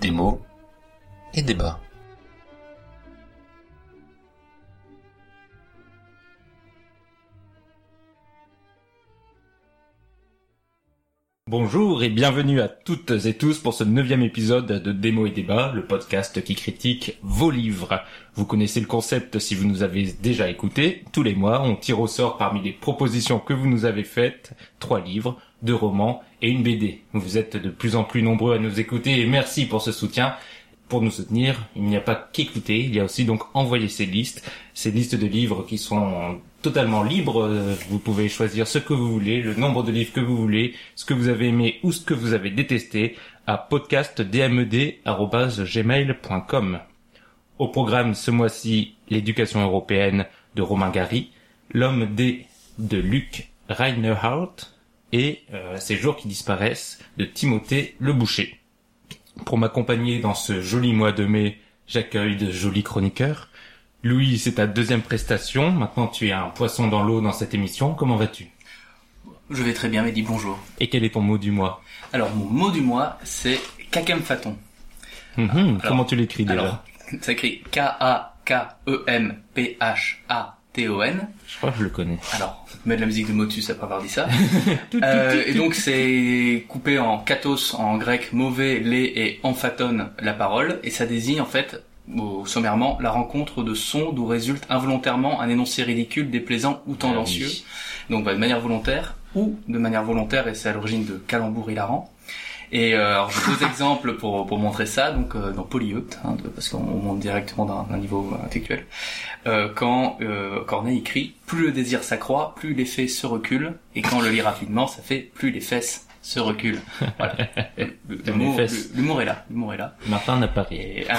Des mots et des bas. Bonjour et bienvenue à toutes et tous pour ce neuvième épisode de Démo et Débat, le podcast qui critique vos livres. Vous connaissez le concept si vous nous avez déjà écouté. Tous les mois, on tire au sort parmi les propositions que vous nous avez faites, trois livres, deux romans et une BD. Vous êtes de plus en plus nombreux à nous écouter et merci pour ce soutien. Pour nous soutenir, il n'y a pas qu'écouter, il y a aussi donc envoyer ces listes, ces listes de livres qui sont totalement libres. Vous pouvez choisir ce que vous voulez, le nombre de livres que vous voulez, ce que vous avez aimé ou ce que vous avez détesté à podcastdmed.gmail.com. Au programme ce mois-ci, l'éducation européenne de Romain Gary, l'homme D de Luc Reinhardt et euh, ces jours qui disparaissent de Timothée Le Boucher. Pour m'accompagner dans ce joli mois de mai, j'accueille de jolis chroniqueurs. Louis, c'est ta deuxième prestation. Maintenant, tu es un poisson dans l'eau dans cette émission. Comment vas-tu? Je vais très bien, Mehdi, bonjour. Et quel est ton mot du mois? Alors, mon mot du mois, c'est Kakem Faton. Mhm, Alors, Comment tu l'écris déjà? Alors, ça écrit K-A-K-E-M-P-H-A-T-O-N. Je crois que je le connais. Alors, mets de la musique de Motus après avoir dit ça. Euh, et donc, c'est coupé en katos en grec, mauvais, laid et emphaton la parole. Et ça désigne, en fait, sommairement, la rencontre de sons d'où résulte involontairement un énoncé ridicule, déplaisant ou tendancieux. Ah oui. donc bah, de manière volontaire ou de manière volontaire et c'est à l'origine de calembours hilarants. Et euh, alors deux exemples pour pour montrer ça donc euh, dans Polyeucte hein, de- parce qu'on monte directement d'un d'un niveau euh, intellectuel. Euh, quand euh, Corneille écrit plus le désir s'accroît, plus l'effet se recule et quand on le lit rapidement ça fait plus les fesses se reculent. Voilà. L'humour est là, l'humour est là. Martin n'a pas ri. Et, un-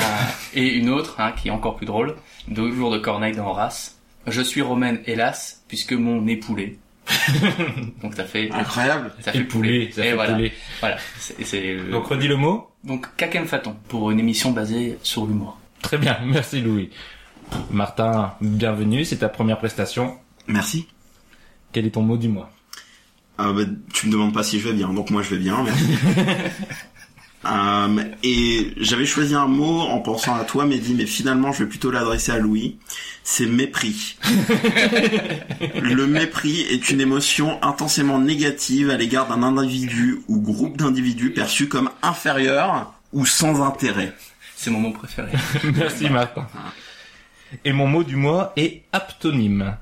et une autre, hein, qui est encore plus drôle, deux jours de Corneille dans Horace. Je suis romaine, hélas, puisque mon nez poulet. Donc ça fait, Incroyable. ça fait le poulet, ça et fait voilà, poulet. voilà. C'est, c'est le- Donc redis le mot donc Kakem Faton pour une émission basée sur l'humour. Très bien, merci Louis. Martin, bienvenue, c'est ta première prestation. Merci. Quel est ton mot du mois? Euh, bah, tu me demandes pas si je vais bien, donc moi je vais bien, merci. Euh, et j'avais choisi un mot en pensant à toi, Mehdi, mais finalement je vais plutôt l'adresser à Louis. C'est mépris. Le mépris est une émotion intensément négative à l'égard d'un individu ou groupe d'individus perçu comme inférieur ou sans intérêt. C'est mon mot préféré. Merci Martin. Et mon mot du mois est aptonyme.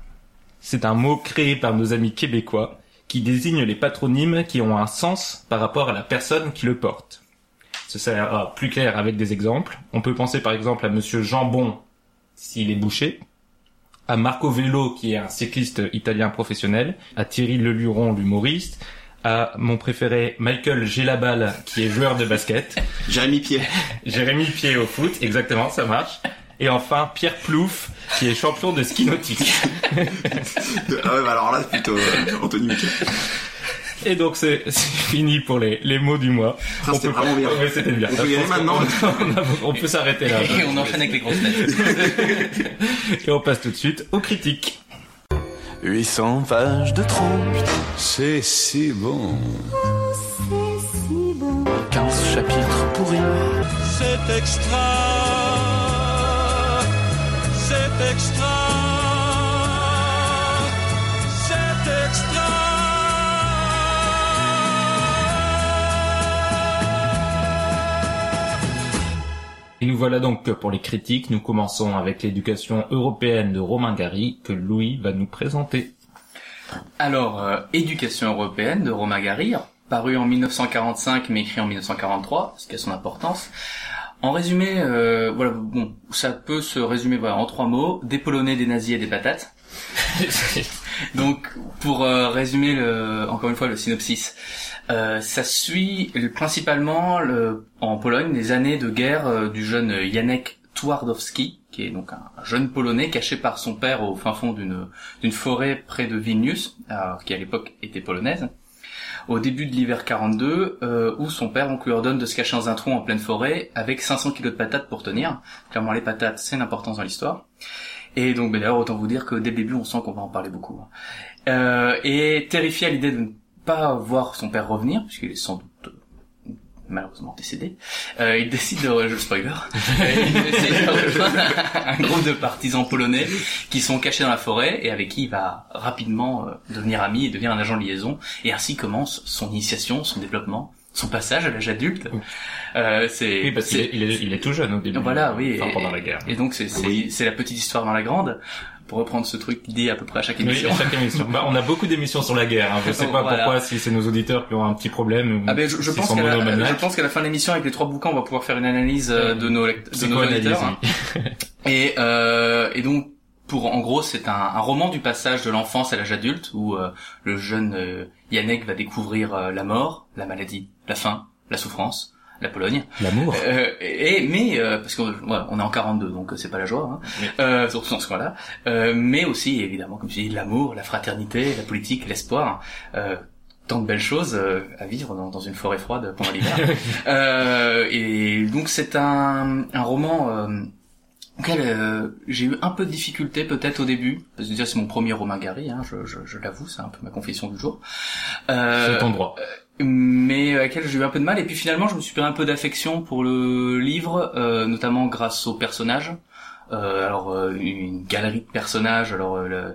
C'est un mot créé par nos amis québécois qui désigne les patronymes qui ont un sens par rapport à la personne qui le porte. Ce sera plus clair avec des exemples. On peut penser par exemple à monsieur Jambon s'il est boucher, à Marco Velo qui est un cycliste italien professionnel, à Thierry Leluron l'humoriste, à mon préféré Michael Gelabal qui est joueur de basket, Jérémy Pied. Jérémy Pied au foot, exactement, ça marche. Et enfin, Pierre Plouf, qui est champion de ski nautique. ah ouais, bah alors là c'est plutôt euh, Anthony Miquel. Et donc, c'est c'est fini pour les, les mots du mois. Ça, c'était vraiment bien. Ouais, c'était bien. On peut y aller maintenant on, a- on peut s'arrêter là. Et on enchaîne avec les grosses têtes. Et on passe tout de suite aux critiques. 800 pages de trompe, C'est si bon. 15 chapitres pourris. C'est extra. C'est extra. C'est extra. Et nous voilà donc pour les critiques. Nous commençons avec l'éducation européenne de Romain Gary, que Louis va nous présenter. Alors, euh, Éducation européenne de Romain Gary, paru en 1945 mais écrit en 1943, ce qui a son importance. En résumé, euh, voilà, bon, ça peut se résumer voilà, en trois mots des Polonais, des nazis et des patates. Donc, pour euh, résumer le, encore une fois le synopsis, euh, ça suit le- principalement le, en Pologne les années de guerre euh, du jeune Janek Twardowski, qui est donc un, un jeune Polonais caché par son père au fin fond d'une d'une forêt près de Vilnius, alors, qui à l'époque était polonaise. Au début de l'hiver 42, euh, où son père donc lui ordonne de se cacher dans un trou en pleine forêt avec 500 kilos de patates pour tenir. Clairement, les patates, c'est l'importance dans l'histoire. Et donc, ben, d'ailleurs, autant vous dire que dès le début, on sent qu'on va en parler beaucoup. Euh, et terrifié à l'idée de ne pas voir son père revenir, puisqu'il est sans doute malheureusement décédé, euh, il décide de je spoiler, il décide de rejoindre un groupe de partisans polonais qui sont cachés dans la forêt et avec qui il va rapidement euh, devenir ami et devenir un agent de liaison. Et ainsi commence son initiation, son développement, son passage à l'âge adulte. Euh, c'est Oui, parce qu'il est, il est, il est tout jeune au début. voilà, oui. Enfin, et, pendant la guerre. Et donc c'est c'est Oui. c'est la petite histoire dans la grande. Pour reprendre ce truc dit à peu près à chaque Oui, émission. à chaque émission. Bah, on a beaucoup d'émissions sur la guerre. Hein. Je sais pas Voilà. pourquoi, si c'est nos auditeurs qui ont un petit problème. Ah ben je, je pense qu'à la, je pense qu'à la fin de l'émission avec les trois bouquins on va pouvoir faire une analyse euh, de nos de nos auditeurs. hein. oui. Et euh, et donc pour en gros c'est un, un roman du passage de l'enfance à l'âge adulte où euh, le jeune euh, Yannick va découvrir euh, la mort, la maladie, la faim, la souffrance, la Pologne. L'amour. Euh, et mais euh, parce qu'on ouais, on est en 42 donc euh, c'est pas la joie hein. Oui. euh, surtout dans ce cas-là euh, mais aussi évidemment comme tu dis l'amour la fraternité la politique l'espoir euh, tant de belles choses euh, à vivre dans, dans une forêt froide pendant l'hiver euh, et donc c'est un, un roman euh, auquel euh, j'ai eu un peu de difficulté peut-être au début parce que déjà c'est mon premier roman Gary hein, je, je, je l'avoue c'est un peu ma confession du jour euh, C'est ton droit. Mais à laquelle j'ai eu un peu de mal. Et puis finalement je me suis pris un peu d'affection pour le livre euh, notamment grâce aux personnages euh, alors euh, une galerie de personnages alors euh,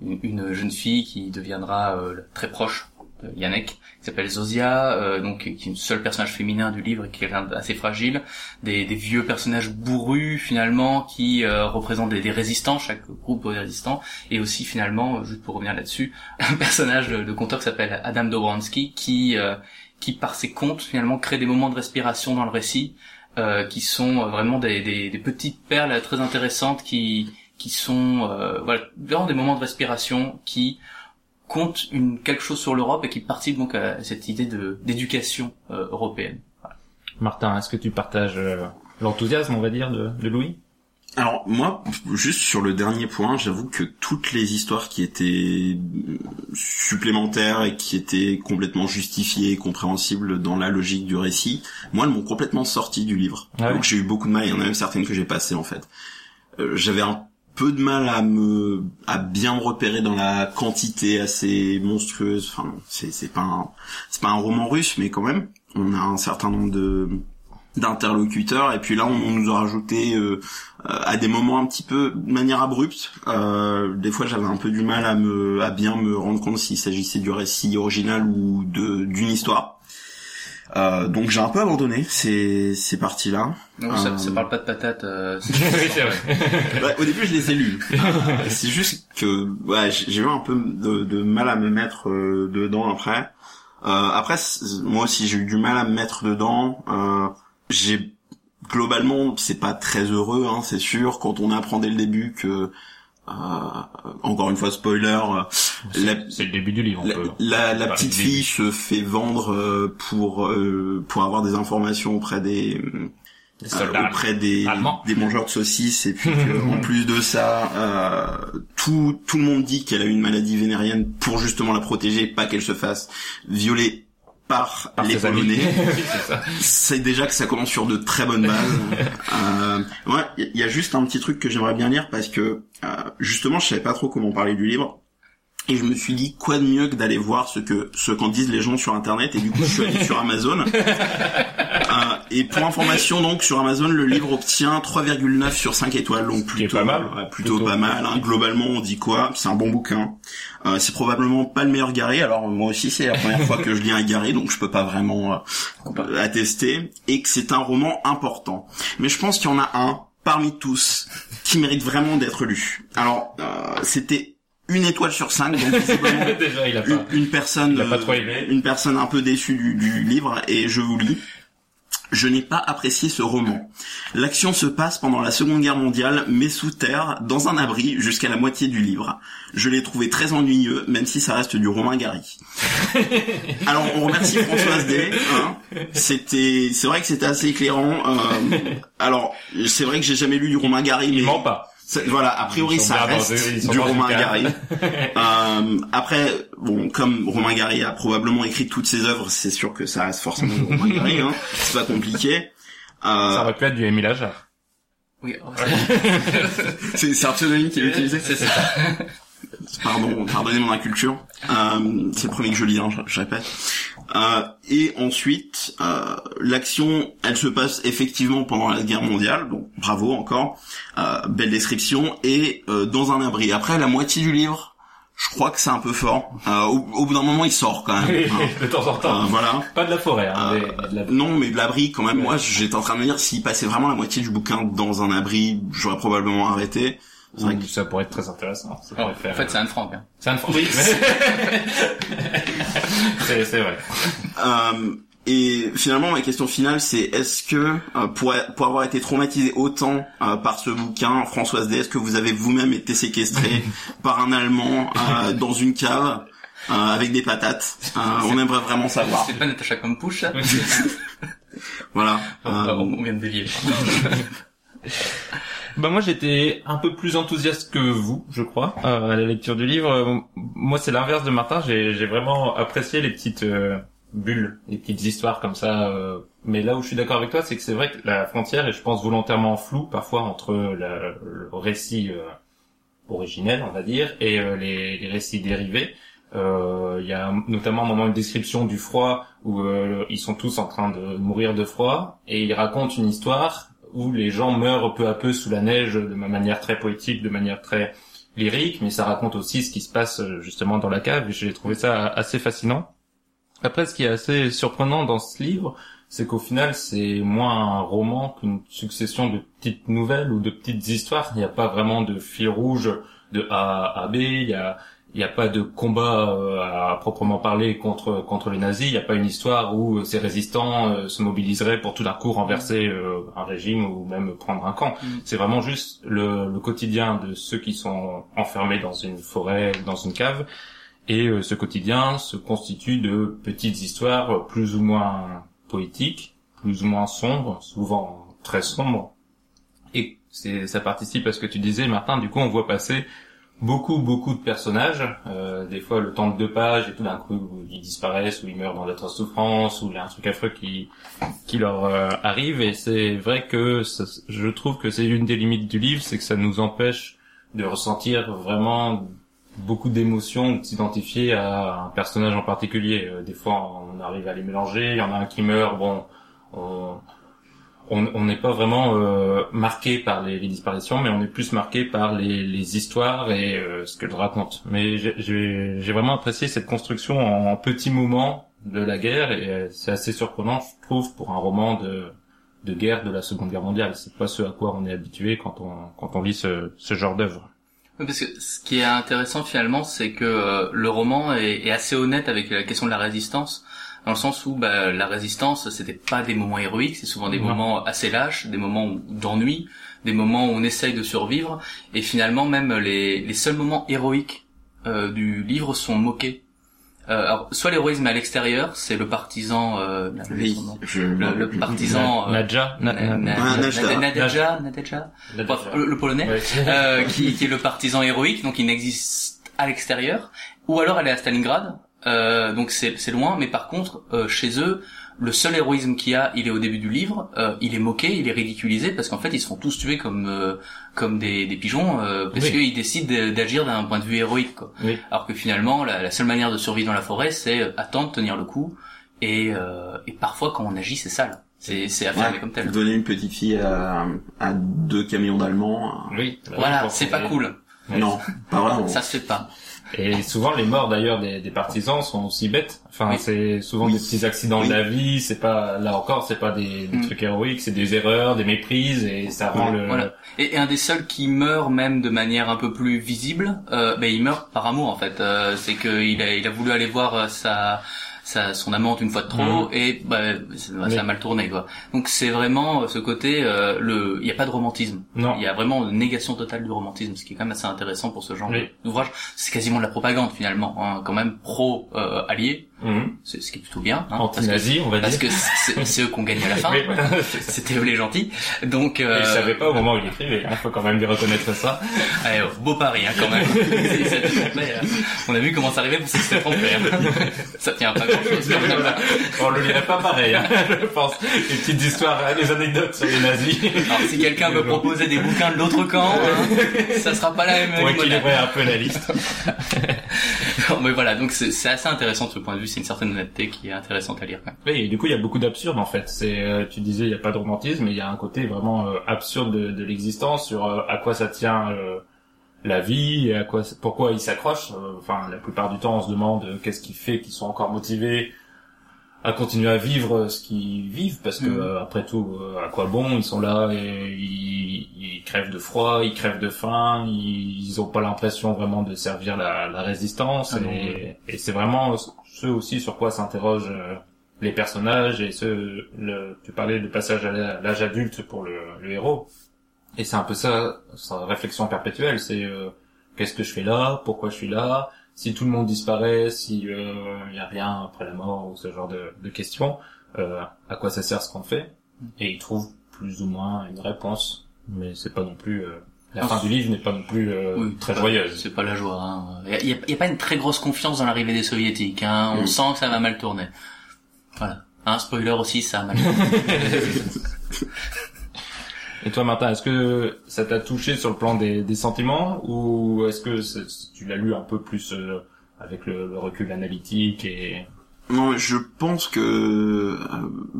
une, une jeune fille qui deviendra très proche Yannick qui s'appelle Zosia euh, donc qui est une seule personnage féminin du livre qui est d'assez fragile. Des, des vieux personnages bourrus finalement qui euh, représentent des, des résistants chaque groupe de résistants et aussi finalement euh, juste pour revenir là-dessus un personnage de, de conteur qui s'appelle Adam Dobranski qui euh, qui par ses contes finalement crée des moments de respiration dans le récit euh, qui sont euh, vraiment des, des, des petites perles très intéressantes qui qui sont euh, voilà vraiment des moments de respiration qui comptent une quelque chose sur l'Europe et qui participent donc à cette idée de d'éducation euh, européenne. Martin, est-ce que tu partages euh, l'enthousiasme, on va dire, de, de Louis? Alors moi, juste sur le dernier point, j'avoue que toutes les histoires qui étaient supplémentaires et qui étaient complètement justifiées et compréhensibles dans la logique du récit, moi, elles m'ont complètement sorti du livre. Ah Donc j'ai eu beaucoup de mal, il y en a même certaines que j'ai passées en fait. Euh, J'avais un peu de mal à me à bien me repérer dans la quantité assez monstrueuse. Enfin, c'est c'est pas un c'est pas un roman russe, mais quand même, on a un certain nombre de d'interlocuteurs et puis là on, nous a rajouté euh, euh, à des moments un petit peu de manière abrupte euh, des fois j'avais un peu du mal à me à bien me rendre compte s'il s'agissait du récit original ou de d'une histoire euh, donc j'ai un peu abandonné ces ces parties là Donc, ça, Euh, ça parle pas de patates. euh, vrai. au début je les ai lus Euh, c'est juste que ouais j'ai eu un peu de, de mal à me mettre euh, dedans après. Euh, après moi aussi j'ai eu du mal à me mettre dedans. Euh, j'ai globalement c'est pas très heureux hein, c'est sûr. Quand on apprend dès le début que euh, encore une fois spoiler euh, la, C'est le début du livre, on la, peut. la- la parler petite fille se fait vendre euh, pour euh, pour avoir des informations auprès des Des euh, soldats. auprès des, allemands. des mangeurs de saucisses et puis que, en plus de ça euh, tout tout le monde dit qu'elle a une maladie vénérienne pour justement la protéger pas qu'elle se fasse violer par, Par les polonais c'est déjà que ça commence sur de très bonnes bases. euh, ouais, il y, a juste un petit truc que j'aimerais bien lire parce que euh, justement, je savais pas trop comment parler du livre. Et je me suis dit quoi de mieux que d'aller voir ce que ce qu'en disent les gens sur internet et du coup je suis allé sur Amazon. Euh, et pour information donc sur Amazon le livre obtient 3,9 sur 5 étoiles donc plutôt pas mal. ouais, plutôt, Plutôt. pas mal hein. globalement on dit quoi? C'est un bon bouquin euh, c'est probablement pas le meilleur Gary alors moi aussi c'est la première fois que je lis un Gary donc je peux pas vraiment euh, attester et que c'est un roman important mais je pense qu'il y en a un parmi tous qui mérite vraiment d'être lu alors euh, c'était une étoile sur cinq donc Déjà, il a une, pas. une personne Il a pas euh, trop aimé. une personne un peu déçue du, du livre et je vous lis je n'ai pas apprécié ce roman. L'action se passe pendant la Seconde Guerre mondiale, mais sous terre, dans un abri, jusqu'à la moitié du livre. Je l'ai trouvé très ennuyeux, même si ça reste du roman Gary. Alors, on remercie Françoise D. hein. C'était, c'est vrai que c'était assez éclairant. euh, alors, c'est vrai que j'ai jamais lu du roman Gary, mais Il ment pas. Voilà, a priori ça reste du Romain. Gary. Euh, après, bon, comme Romain Gary a probablement écrit toutes ses œuvres, c'est sûr que ça reste forcément du Romain Gary. Hein. C'est pas compliqué. Ça Euh, aurait pu être du Émile Ajar. Oui, oh, c'est- c'est c'est un pseudonyme qui est utilisé. c'est ça. Pardon, pardonnez mon inculture. Euh, c'est le premier que je lis, hein, je, je répète. Euh, et ensuite, euh, l'action, elle se passe effectivement pendant la guerre mondiale, donc bravo encore, euh, belle description, et euh, dans un abri. Après, la moitié du livre, je crois que c'est un peu fort. Euh, au, au bout d'un moment, il sort quand même. Hein. de temps en temps. Euh, voilà. Pas de la forêt, hein, mais de la- Non, mais de l'abri quand même. Moi, j'étais en train de me dire s'il passait vraiment la moitié du bouquin dans un abri, j'aurais probablement arrêté. C'est vrai Ouh, ça pourrait être très intéressant. Ça Alors, pourrait faire, en fait, c'est Anne Frank. Hein. c'est un oui, c'est c'est vrai. Euh, et finalement, ma question finale, c'est est-ce que euh, pour, pour avoir été traumatisé autant euh, par ce bouquin, Françoise D, est-ce que vous avez vous-même été séquestré par un Allemand euh, dans une cave euh, avec des patates Euh, On aimerait vraiment savoir. C'est pas Natacha Campouche, ça Voilà. Euh, On vient de dévier. Bah moi j'étais un peu plus enthousiaste que vous, je crois, euh, à la lecture du livre. Moi c'est l'inverse de Martin. J'ai vraiment apprécié les petites euh, bulles, les petites histoires comme ça. euh. Mais là où je suis d'accord avec toi, c'est que c'est vrai que la frontière est, je pense, volontairement floue parfois entre la- le récit originel, on va dire, et les, les récits dérivés. Il y a notamment un moment une description du froid où ils sont tous en train de mourir de froid et ils racontent une histoire où les gens meurent peu à peu sous la neige de manière très poétique, de manière très lyrique, mais ça raconte aussi ce qui se passe euh, justement dans la cave et j'ai trouvé ça assez fascinant. Après, ce qui est assez surprenant dans ce livre, c'est qu'au final, c'est moins un roman qu'une succession de petites nouvelles ou de petites histoires. Il n'y a pas vraiment de fil rouge de A à B. Il y a, il n'y a pas de combat euh, à proprement parler contre contre les nazis. Il n'y a pas une histoire où ces résistants euh, se mobiliseraient pour tout d'un coup renverser euh, un régime ou même prendre un camp. Mm. C'est vraiment juste le, le quotidien de ceux qui sont enfermés dans une forêt, dans une cave. Et ce quotidien se constitue de petites histoires plus ou moins poétiques, plus ou moins sombres, souvent très sombres. Et ça participe à ce que tu disais, Martin. Du coup, on voit passer beaucoup, beaucoup de personnages. Euh, des fois, le temps de deux pages, et tout d'un coup, ils disparaissent, ou ils meurent dans d'atroces souffrances, ou il y a un truc affreux qui qui leur euh, arrive. Et c'est vrai que ça- je trouve que c'est une des limites du livre, c'est que ça nous empêche de ressentir vraiment beaucoup d'émotions, ou de s'identifier à un personnage en particulier. Euh, des fois, on arrive à les mélanger. Il y en a un qui meurt, bon, on on n'est pas vraiment euh, marqué par les, les disparitions, mais on est plus marqué par les, les histoires et euh, ce qu'elles racontent. Mais j'ai- vraiment apprécié cette construction en, en petits moments de la guerre et euh, c'est assez surprenant, je trouve, pour un roman de de guerre de la Seconde Guerre mondiale. C'est pas ce à quoi on est habitué quand on quand on lit ce, ce genre d'œuvre. Parce que ce qui est intéressant finalement, c'est que euh, le roman est, est assez honnête avec la question de la résistance, dans le sens où bah, la résistance, c'était pas des moments héroïques, c'est souvent des Non. moments assez lâches, des moments d'ennui, des moments où on essaye de survivre, et finalement même les, les seuls moments héroïques euh, du livre sont moqués. Euh, alors, soit l'héroïsme à l'extérieur, c'est le partisan, euh, oui, je... le, le partisan, euh, Nadja, le, le polonais Ouais. euh, qui, qui est le partisan héroïque, donc il n'existe à l'extérieur, ou alors elle est à Stalingrad, euh, donc c'est c'est loin, mais par contre, euh, chez eux, le seul héroïsme qu'il y a, il est au début du livre, euh, il est moqué, il est ridiculisé, parce qu'en fait, ils se font tous tuer comme euh, comme des, des pigeons, euh, parce Oui. qu'ils décident de- d'agir d'un point de vue héroïque. Quoi. Oui. Alors que finalement, la, la seule manière de survivre dans la forêt, c'est euh, attendre, tenir le coup, et, euh, et parfois, quand on agit, c'est sale. C'est c'est affirmé Ouais, comme tel. donner une petite fille à, à deux camions d'Allemands. Oui. Voilà, c'est pas cool. Non, pas vraiment. Ça se fait pas. Et souvent les morts d'ailleurs des, des partisans sont aussi bêtes. Enfin, Oui. c'est souvent Oui. des petits accidents Oui. de la vie. C'est pas là encore, c'est pas des, des Mm. trucs héroïques, c'est des erreurs, des méprises et ça rend le. Voilà. Et, et un des seuls qui meurt même de manière un peu plus visible, euh, ben il meurt par amour en fait. Euh, c'est qu'il a, il a voulu aller voir euh, sa, sa son amante une fois de trop et bah, ça, a mal tourné quoi. Donc c'est vraiment euh, ce côté, euh, le, il n'y a pas de romantisme. Non. Il y a vraiment une négation totale du romantisme, ce qui est quand même assez intéressant pour ce genre Oui. d'ouvrage. C'est quasiment de la propagande finalement, hein, quand même pro euh, allié, C'est ce qui est plutôt bien. hein, parce Anti-nazi, on va parce dire. que c'est eux qu'on gagne à la fin. C'était eux les gentils. Donc Et euh, il savait pas au moment où il écrivait. Il faut quand même lui reconnaître ça. Allez, oh, beau pari hein, quand même. Euh, on a vu comment ça arrivait pour s'est trompé. hein. Ça tient pas grand chose. On le lirait pas pareil, hein, je pense. Les petites histoires, hein, les anecdotes sur les nazis. Alors si quelqu'un veut proposer des bouquins de l'autre camp, hein, ça sera pas la même Pour équilibrer un peu la liste. Non, mais voilà, donc c'est assez intéressant de ce point de vue, c'est une certaine honnêteté qui est intéressante à lire. quand même. Oui, et du coup, il y a beaucoup d'absurde en fait. C'est, euh, tu disais, il n'y a pas de romantisme, mais il y a un côté vraiment euh, absurde de, de l'existence sur euh, à quoi ça tient euh, la vie, et à quoi, pourquoi ils s'accrochent. Euh, Enfin, la plupart du temps, on se demande euh, qu'est-ce qui fait qu'ils sont encore motivés à continuer à vivre ce qu'ils vivent, parce que Mhm. euh, après tout, euh, à quoi bon Ils sont là et ils, ils crèvent de froid, ils crèvent de faim, ils, ils ont pas l'impression vraiment de servir la, la résistance, Ah et, et c'est vraiment ce aussi sur quoi s'interrogent euh, les personnages et ce le tu parlais du passage à l'âge adulte pour le, héros. Et c'est un peu ça sa réflexion perpétuelle c'est euh, qu'est-ce que je fais là? Pourquoi je suis là? Si tout le monde disparaît si il y a rien après la mort ou ce genre de, de questions euh, à quoi ça sert ce qu'on fait? Et il trouve plus ou moins une réponse. Mais c'est pas non plus euh, la fin c'est- du livre n'est pas non plus euh, Oui, très joyeuse C'est pas la joie. Hein. Il y a, il y a- pas une très grosse confiance dans l'arrivée des soviétiques. Hein. On sent que ça va mal tourner. Voilà. Un spoiler aussi, ça a mal tourné. Et toi, Martin, est-ce que ça t'a touché sur le plan des, des sentiments ou est-ce que tu l'as lu un peu plus euh, avec le, le recul analytique et Non, je pense que euh,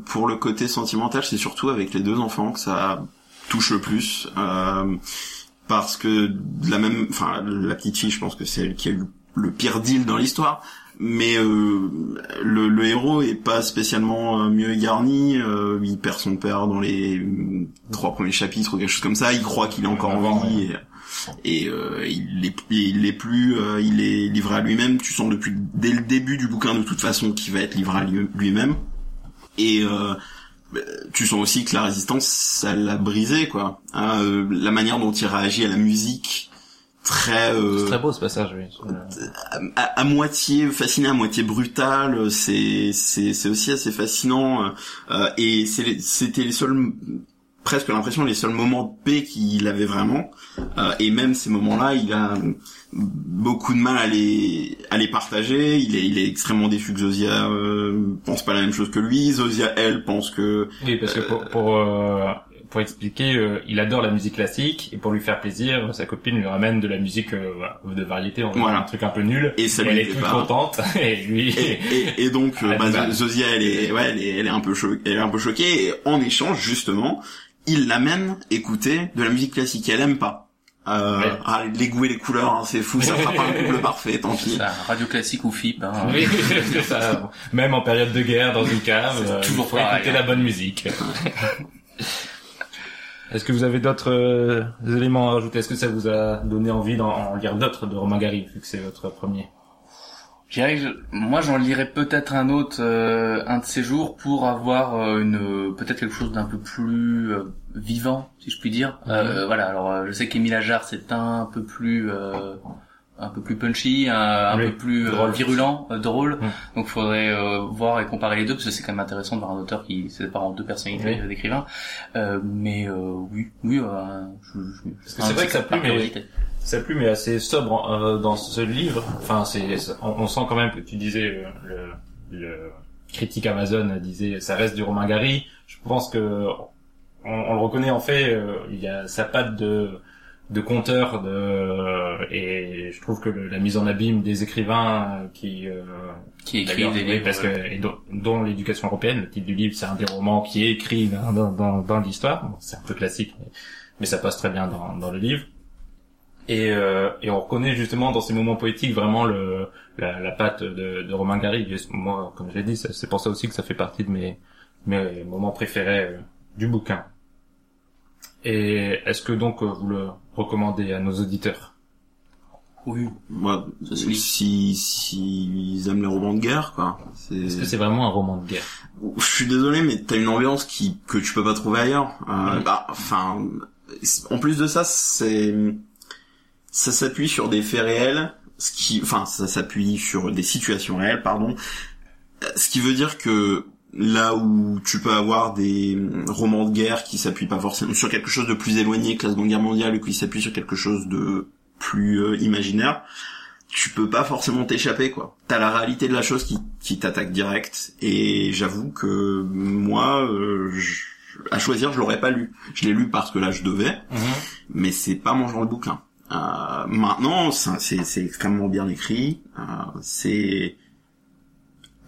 pour le côté sentimental, c'est surtout avec les deux enfants que ça touche le plus. euh, parce que de la même, enfin, la petite fille, je pense que c'est elle qui a eu le pire deal dans l'histoire. Mais euh, le, le héros est pas spécialement euh, mieux garni. euh, il perd son père dans les trois premiers chapitres ou quelque chose comme ça. Il croit qu'il est encore en vie. Et, et euh, il est il est plus euh, il est livré à lui-même tu sens depuis dès le début du bouquin de toute façon qu'il va être livré à lui- lui-même et euh, tu sens aussi que la résistance ça l'a brisé quoi Hein, euh, la manière dont il réagit à la musique très euh, c'est très beau ce passage, oui. à, à moitié fasciné, à moitié brutal. C'est c'est c'est aussi assez fascinant. euh, et c'est c'était les seuls presque l'impression les seuls moments de paix qu'il avait vraiment. Euh, et même ces moments-là, il a beaucoup de mal à les à les partager. Il est il est extrêmement déçu que Zosia euh, pense pas la même chose que lui. Zosia elle pense que Oui, parce que pour pour, euh, pour expliquer, euh, il adore la musique classique et pour lui faire plaisir, sa copine lui ramène de la musique euh, voilà, de variété, dire Voilà. un truc un peu nul. Et ça lui elle est toute contente et lui. et, et, et donc euh, Ah, bah, bah. Zosia elle est ouais elle est, elle est un peu cho- elle est un peu choquée et en échange justement il l'amène écouter de la musique classique elle aime pas euh, Ouais. ah, les goûts et les couleurs hein, c'est fou ça fera pas un couple parfait tant pis Ça, radio classique ou FIP. Hein. Oui, c'est ça. Même en période de guerre, dans une cave, C'est euh, toujours faut écouter hein. la bonne musique. Est-ce que vous avez d'autres euh, éléments à rajouter? Est-ce que ça vous a donné envie d'en en lire d'autres de Romain Gary, vu que c'est votre premier? Je dirais que je- moi j'en lirai peut-être un autre euh, un de ces jours pour avoir euh, une euh, peut-être quelque chose d'un peu plus euh, vivant si je puis dire. Euh, voilà alors euh, je sais qu'Émile Ajar c'est un peu plus euh, un peu plus punchy, un, un Oui, peu plus drôle. virulent, drôle. Mm. Donc faudrait euh, voir et comparer les deux parce que c'est quand même intéressant de voir un auteur qui se sépare en deux personnalités Oui. d'écrivains. Euh, mais euh, oui, oui, euh, je, je, Parce que c'est vrai que ça curiosité. Sa plume est assez sobre euh, dans ce livre. Enfin, c'est, on, on sent quand même que tu disais euh, le, le critique Amazon disait ça reste du Romain Gary. Je pense que on, on le reconnaît en fait. euh, il y a sa patte de de conteur de et je trouve que le- la mise en abîme des écrivains euh, qui euh, qui d'ailleurs, des livres. parce que et dont, dont l'éducation européenne le titre du livre c'est un des romans qui est écrit dans, dans, dans, dans l'histoire Bon, c'est un peu classique mais, mais ça passe très bien dans, dans le livre et, euh, et on reconnaît justement dans ces moments poétiques vraiment le la, la patte de, de Romain Gary moi comme je l'ai dit c'est pour ça aussi que ça fait partie de mes mes moments préférés euh, du bouquin et est-ce que donc euh, vous le recommandez à nos auditeurs? Oui. moi lit. si si ils aiment les romans de guerre quoi est-ce que c'est vraiment un roman de guerre? Je suis désolé, mais t'as une ambiance qui que tu peux pas trouver ailleurs. Euh, bah, enfin, en plus de ça, c'est ça s'appuie sur des faits réels, ce qui, enfin, ça s'appuie sur des situations réelles, pardon. Euh, Ce qui veut dire que là où tu peux avoir des romans de guerre qui s'appuient pas forcément sur quelque chose de plus éloigné que la Seconde Guerre mondiale ou qui s'appuient sur quelque chose de plus euh, imaginaire, tu peux pas forcément t'échapper quoi. T'as la réalité de la chose qui, qui t'attaque direct et j'avoue que moi euh, je- à choisir je l'aurais pas lu. Je l'ai lu parce que là je devais, mais c'est pas mon genre de bouquin. Euh, maintenant, c'est extrêmement bien écrit, euh, c'est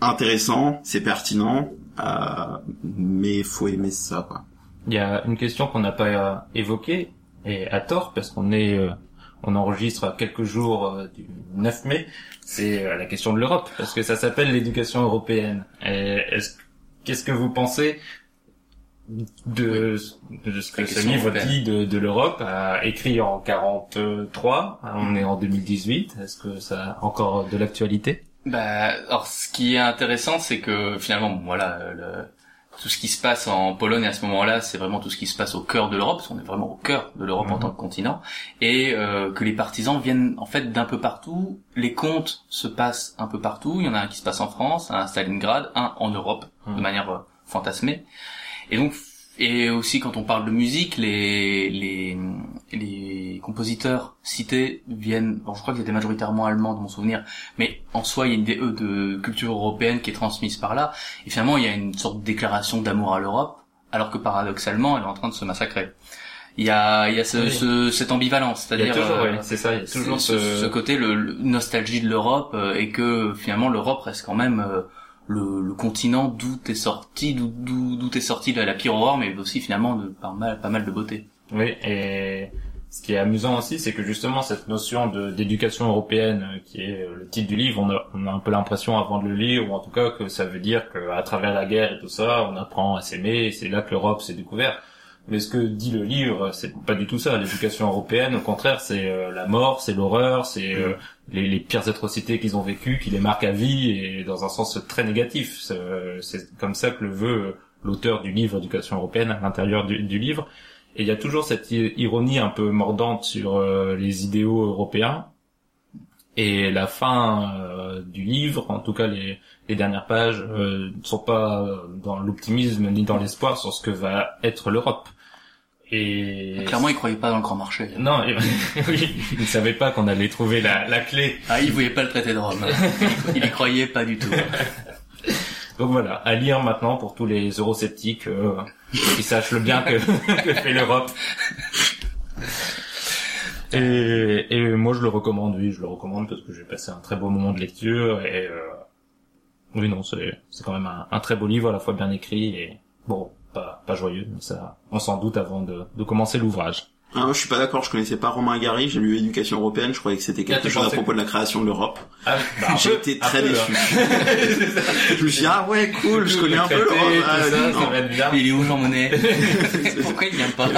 intéressant, c'est pertinent, euh, mais faut aimer ça, quoi. Il y a une question qu'on n'a pas euh, évoquée, et à tort, parce qu'on est, euh, on enregistre à quelques jours du 9 mai, c'est la question de l'Europe, parce que ça s'appelle l'éducation européenne. Qu'est-ce que vous pensez de, de ce que ce livre européenne. dit de, de l'Europe, écrit en 43, on est en 2018, est-ce que ça a encore de l'actualité? Bah, alors ce qui est intéressant, c'est que finalement, voilà, le- tout ce qui se passe en Pologne à ce moment-là, c'est vraiment tout ce qui se passe au cœur de l'Europe, parce qu'on est vraiment au cœur de l'Europe en Mhm. tant que continent, et euh, que les partisans viennent en fait d'un peu partout. Les contes se passent un peu partout. Il y en a un qui se passe en France, un à Stalingrad, un en Europe, de Mhm. manière euh, fantasmée. Et donc, et aussi quand on parle de musique, les les les compositeurs cités viennent, bon, je crois qu'ils étaient majoritairement allemands de mon souvenir, mais en soi il y a une idée de culture européenne qui est transmise par là. Et finalement il y a une sorte de déclaration d'amour à l'Europe, alors que paradoxalement elle est en train de se massacrer. Il y a il y a ce, Oui. ce- cette ambivalence, c'est-à-dire toujours, euh, oui, c'est ça, il y a toujours ce, ce, ce côté le, le- nostalgie de l'Europe euh, et que finalement l'Europe reste quand même euh, le, le continent d'où est sorti d'où d'où est sorti la, la pire horreur mais aussi finalement de pas mal pas mal de beauté. Oui, et ce qui est amusant aussi, c'est que justement cette notion de d'éducation européenne, euh, qui est euh, le titre du livre, on a, on a un peu l'impression avant de le lire, ou en tout cas que ça veut dire qu'à travers la guerre et tout ça, on apprend à s'aimer, c'est là que l'Europe s'est découverte. Mais ce que dit le livre, c'est pas du tout ça. L'éducation européenne, au contraire, c'est euh, la mort, c'est l'horreur, c'est euh, les, pires atrocités qu'ils ont vécues, qui les marquent à vie, et dans un sens très négatif. C'est euh, comme ça que le veut euh, l'auteur du livre Éducation européenne à l'intérieur du, livre. Et il y a toujours cette ironie un peu mordante sur euh, les idéaux européens. Et la fin du livre, en tout cas les, dernières pages, ne sont pas dans l'optimisme ni dans l'espoir sur ce que va être l'Europe. Et Clairement ils croyaient pas dans le grand marché. non, et- oui, ils ne savaient pas qu'on allait trouver la, la clé. Ah ils voyaient pas le traité de Rome. ils y croyaient pas du tout. Donc voilà, à lire maintenant pour tous les eurosceptiques euh, qui sachent le bien que, que fait l'Europe. Et, et moi je le recommande, oui, je le recommande parce que j'ai passé un très beau moment de lecture et euh, oui non c'est c'est quand même un, un très beau livre à la fois bien écrit et bon pas pas joyeux mais ça on s'en doute avant de, de commencer l'ouvrage. Ah, moi, je suis pas d'accord, je connaissais pas Romain Gary, j'ai lu Éducation européenne, je croyais que c'était quelque chose à propos de la création de l'Europe. Ah, bah, un très peu, déçu. hein. je me suis dit, ah ouais, cool, je connais un peu l'Europe. Ah, ça. Il est où Jean Monnet Pourquoi il vient pas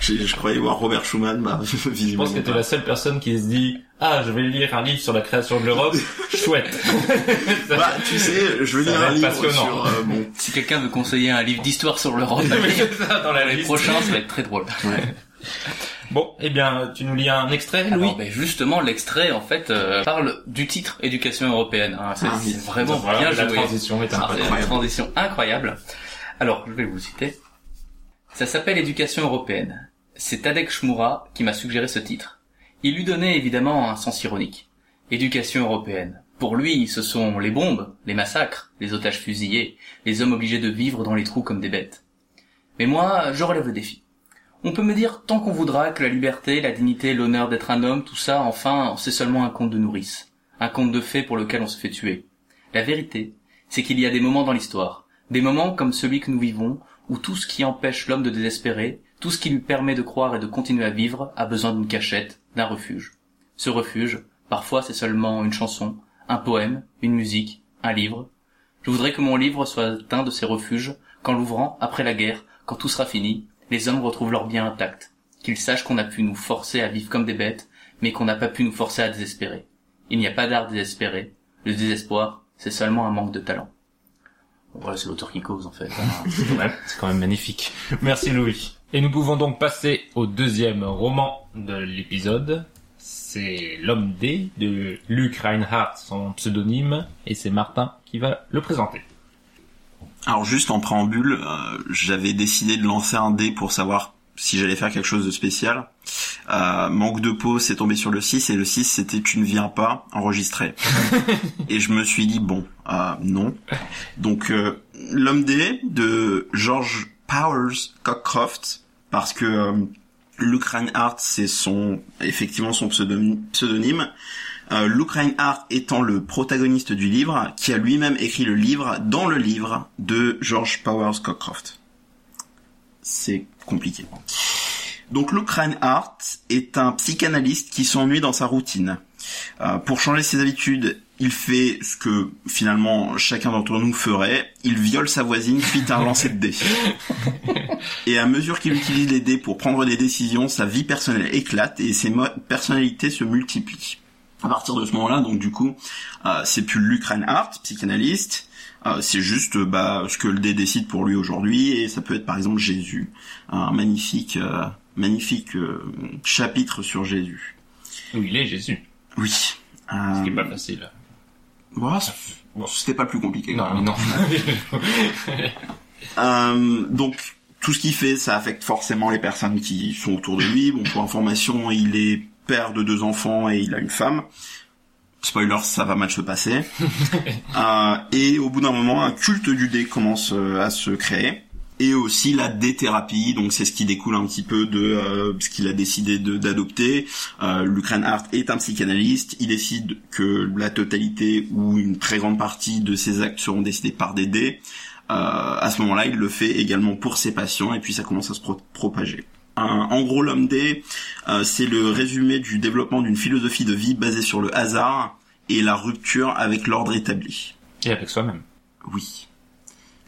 J'ai- Je croyais voir Robert Schumann, bah, Je pense que t'es la seule personne qui se dit ah je vais lire un livre sur la création de l'Europe chouette Bah, tu sais, je veux lire un livre passionnant. sur, euh, bon, Si quelqu'un veut conseiller un livre d'histoire sur l'Europe, dans la les prochains ça va être très drôle. Bon eh bien tu nous lis un extrait Louis Alors, ben, justement, l'extrait, en fait, euh, parle du titre Éducation européenne. hein. C'est Ah, vraiment Voilà, bien la joué. transition est Ah, une transition incroyable. Alors, je vais vous citer. Ça s'appelle Éducation européenne. C'est Tadek Shmura qui m'a suggéré ce titre. Il lui donnait évidemment un sens ironique. Éducation européenne. Pour lui, ce sont les bombes, les massacres, les otages fusillés, les hommes obligés de vivre dans les trous comme des bêtes. Mais moi, je relève le défi. On peut me dire tant qu'on voudra que la liberté, la dignité, l'honneur d'être un homme, tout ça, enfin, c'est seulement un conte de nourrice. Un conte de fées pour lequel on se fait tuer. La vérité, c'est qu'il y a des moments dans l'histoire, des moments comme celui que nous vivons, où tout ce qui empêche l'homme de désespérer, tout ce qui lui permet de croire et de continuer à vivre, a besoin d'une cachette, d'un refuge. Ce refuge, parfois c'est seulement une chanson, un poème, une musique, un livre. Je voudrais que mon livre soit un de ces refuges, qu'en l'ouvrant, après la guerre, quand tout sera fini, les hommes retrouvent leur bien intact, qu'ils sachent qu'on a pu nous forcer à vivre comme des bêtes, mais qu'on n'a pas pu nous forcer à désespérer. Il n'y a pas d'art désespéré. Le désespoir, c'est seulement un manque de talent. Bon, Voilà, c'est l'auteur qui cause, en fait. hein. C'est quand même magnifique merci Louis et nous pouvons donc passer au deuxième roman de l'épisode c'est L'homme D de Luc Reinhardt son pseudonyme et c'est Martin qui va le présenter Alors juste en préambule, euh, j'avais décidé de lancer un dé pour savoir si j'allais faire quelque chose de spécial. Euh, manque de peau, c'est tombé sur le 6 et le 6 c'était tu ne viens pas enregistré. et je me suis dit bon, euh, non. Donc euh, l'homme D de George Powers Cockcroft parce que euh, Luke Reinhardt, c'est son effectivement son pseudonyme. pseudonyme. Euh, Luke Reinhardt étant le protagoniste du livre, qui a lui-même écrit le livre dans le livre de George Powers Cockcroft. C'est compliqué. Donc Luke Reinhardt est un psychanalyste qui s'ennuie dans sa routine. Euh, pour changer ses habitudes, il fait ce que finalement chacun d'entre nous ferait. Il viole sa voisine suite à un lancer de dés. Et à mesure qu'il utilise les dés pour prendre des décisions, sa vie personnelle éclate et ses personnalités se multiplient. À partir de ce moment-là, donc du coup, euh, c'est plus Luke Reinhardt, psychanalyste, euh, c'est juste euh, bah, ce que le dé décide pour lui aujourd'hui, et ça peut être par exemple Jésus, un magnifique, euh, magnifique euh, chapitre sur Jésus. Où il est Jésus? Oui. Ce qui est Euh, pas facile. bon, c'était pas plus compliqué. Non, mais non. Euh, donc tout ce qu'il fait, ça affecte forcément les personnes qui sont autour de lui. Bon, pour information, il est père de deux enfants et il a une femme. Spoiler, ça va mal se passer. Euh, et au bout d'un moment, un culte du dé commence euh, à se créer. Et aussi la déthérapie, donc c'est ce qui découle un petit peu de euh, ce qu'il a décidé d'adopter. Euh, Luke Reinhardt est un psychanalyste, il décide que la totalité ou une très grande partie de ses actes seront décidés par des dés. Euh, à ce moment-là, il le fait également pour ses patients et puis ça commence à se pro- propager. En gros, l'homme D, euh, c'est le résumé du développement d'une philosophie de vie basée sur le hasard et la rupture avec l'ordre établi. Et avec soi-même. Oui.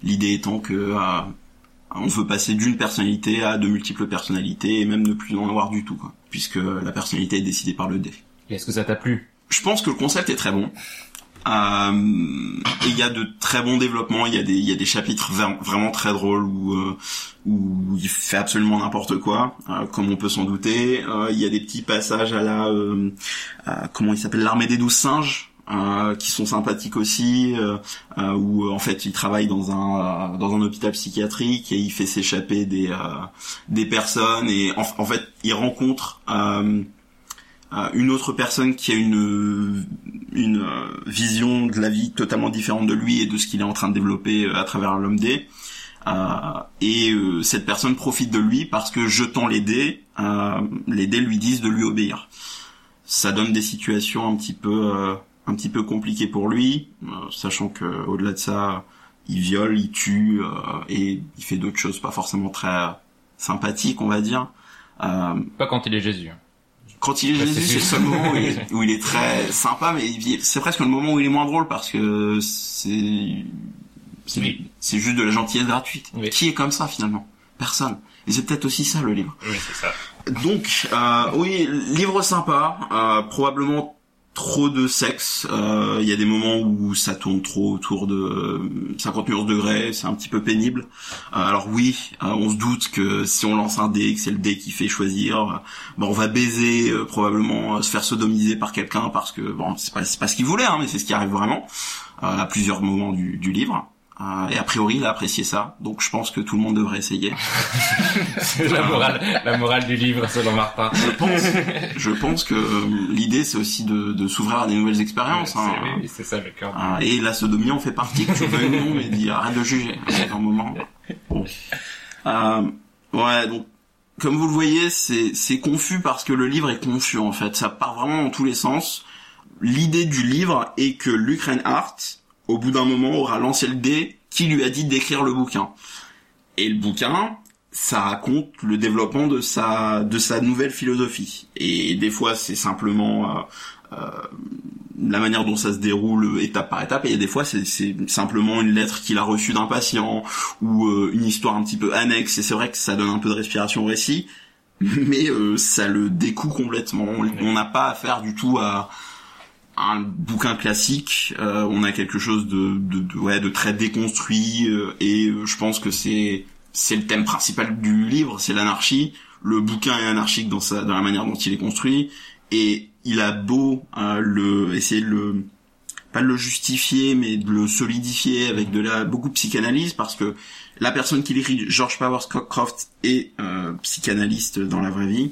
L'idée étant que euh, on veut passer d'une personnalité à de multiples personnalités et même ne plus en avoir du tout, quoi, puisque la personnalité est décidée par le dé. Est-ce que ça t'a plu? Je pense que le concept est très bon. Euh, il y a de très bons développements. Il y a des, chapitres vraiment très drôles où, euh, où il fait absolument n'importe quoi, euh, comme on peut s'en douter. Il y a des petits passages à la, comment il s'appelle, l'armée des douze singes. qui sont sympathiques aussi, où en fait il travaille dans un hôpital psychiatrique et il fait s'échapper des personnes et en, fait il rencontre une autre personne qui a une une euh, vision de la vie totalement différente de lui et de ce qu'il est en train de développer euh, à travers l'homme dé. Euh, et cette personne profite de lui parce que jetant les dés, les dés lui disent de lui obéir. Ça donne des situations un petit peu un petit peu compliquées pour lui, sachant que au-delà de ça, il viole, il tue et il fait d'autres choses pas forcément très sympathiques, on va dire. Pas quand il est Jésus. Quand il est Jésus, c'est le seul moment où il, est, où il est très sympa, mais c'est presque le moment où il est moins drôle parce que c'est c'est Oui. juste de la gentillesse gratuite. Oui. Qui est comme ça finalement? Personne. Et c'est peut-être aussi ça le livre. Oui, c'est ça. Donc, euh, oui, livre sympa, euh, probablement trop de sexe. Euh, Il y a des moments où ça tourne trop autour de euh, 50 nuances degrés, c'est un petit peu pénible. Euh, alors oui, euh, on se doute que si on lance un dé, que c'est le dé qui fait choisir, euh, bah, on va baiser, euh, probablement euh, se faire sodomiser par quelqu'un parce que bon, c'est pas pas ce qu'il voulait, hein, mais c'est ce qui arrive vraiment euh, à plusieurs moments du, du livre. Euh, et a priori, il a apprécié ça, donc je pense que tout le monde devrait essayer. C'est la morale, la morale du livre selon Martin. Je pense, je pense que euh, l'idée c'est aussi de, de s'ouvrir à des nouvelles expériences. Hein. oui, c'est ça le cœur. Ah, et la sodomie en fait partie, que tu veux ou non, mais arrête de juger. C'est un moment. Bon. Euh, ouais, donc comme vous le voyez, c'est c'est confus parce que le livre est confus en fait. Ça part vraiment dans tous les sens. L'idée du livre est que Luke Reinhardt, au bout d'un moment, aura lancé le dé qui lui a dit d'écrire le bouquin? Et le bouquin, ça raconte le développement de sa de sa nouvelle philosophie. Et des fois, c'est simplement euh, euh, la manière dont ça se déroule étape par étape. Et des fois, c'est simplement une lettre qu'il a reçue d'un patient ou euh, une histoire un petit peu annexe. Et c'est vrai que ça donne un peu de respiration au récit, mais euh, ça le découe complètement. On n'a pas affaire du tout à un bouquin classique, euh, on a quelque chose de, de, de- ouais, de très déconstruit euh, et euh, je pense que c'est c'est le thème principal du livre, c'est l'anarchie. Le bouquin est anarchique dans sa dans la manière dont il est construit et il a beau le essayer de le pas de le justifier mais de le solidifier avec de la beaucoup de psychanalyse parce que la personne qui l'écrit George Powers Cockcroft est psychanalyste dans la vraie vie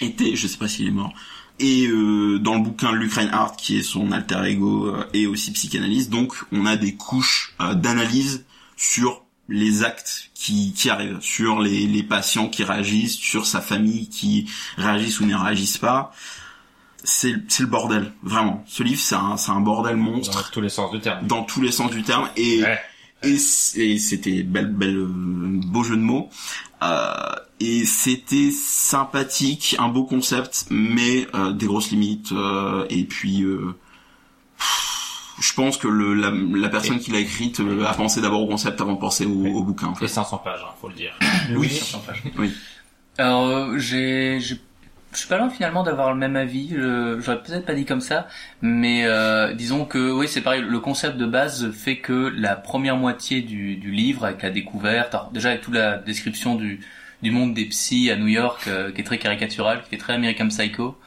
était je sais pas s'il est mort et euh, dans le bouquin Luke Reinhardt, qui est son alter ego, euh, est aussi psychanalyste. Donc on a des couches euh, d'analyse sur les actes qui, qui arrivent, sur les, les patients qui réagissent, sur sa famille qui réagissent ou ne réagissent pas. C'est c'est le bordel, vraiment. Ce livre, c'est un, c'est un bordel Dans monstre tous les sens du terme. dans tous les sens du terme et Ouais. et et c'était belle belle euh, beau jeu de mots euh, et c'était sympathique un beau concept mais euh, des grosses limites euh, et puis euh, pff, je pense que le, la, la personne qui l'a écrite euh, a pensé d'abord au concept avant de penser au, au bouquin en fait. Et 500 pages, hein, faut le dire. Oui. 500 pages. Oui. Alors, j'ai, j'ai- je suis pas loin finalement d'avoir le même avis. Je- J'aurais peut-être pas dit comme ça, mais euh, disons que oui, c'est pareil. Le concept de base fait que la première moitié du, du livre, avec la découverte, alors, déjà avec toute la description du, du monde des psys à New York, euh, qui est très caricatural, qui est très American Psycho,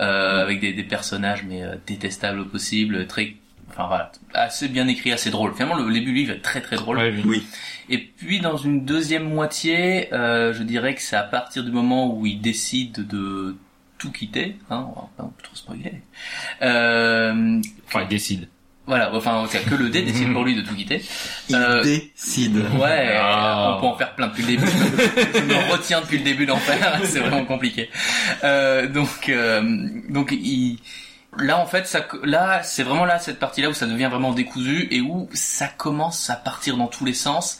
euh, avec des, des personnages mais euh, détestables au possible, très, enfin voilà, assez bien écrit, assez drôle. Finalement, le début du livre est très très drôle. Ouais, oui. Oui. Et puis dans une deuxième moitié, euh, je dirais que c'est à partir du moment où il décide de tout quitter, hein, on va pas trop spoiler. Euh, Enfin, il décide. voilà, enfin c'est que le dé décide pour lui de tout quitter. il Euh, décide Ouais, Ah. on peut en faire plein depuis le début. Je me retiens depuis le début d'en faire, c'est vraiment compliqué. Euh, donc, euh, donc il, là en fait, ça, là c'est vraiment là cette partie-là où ça devient vraiment décousu et où ça commence à partir dans tous les sens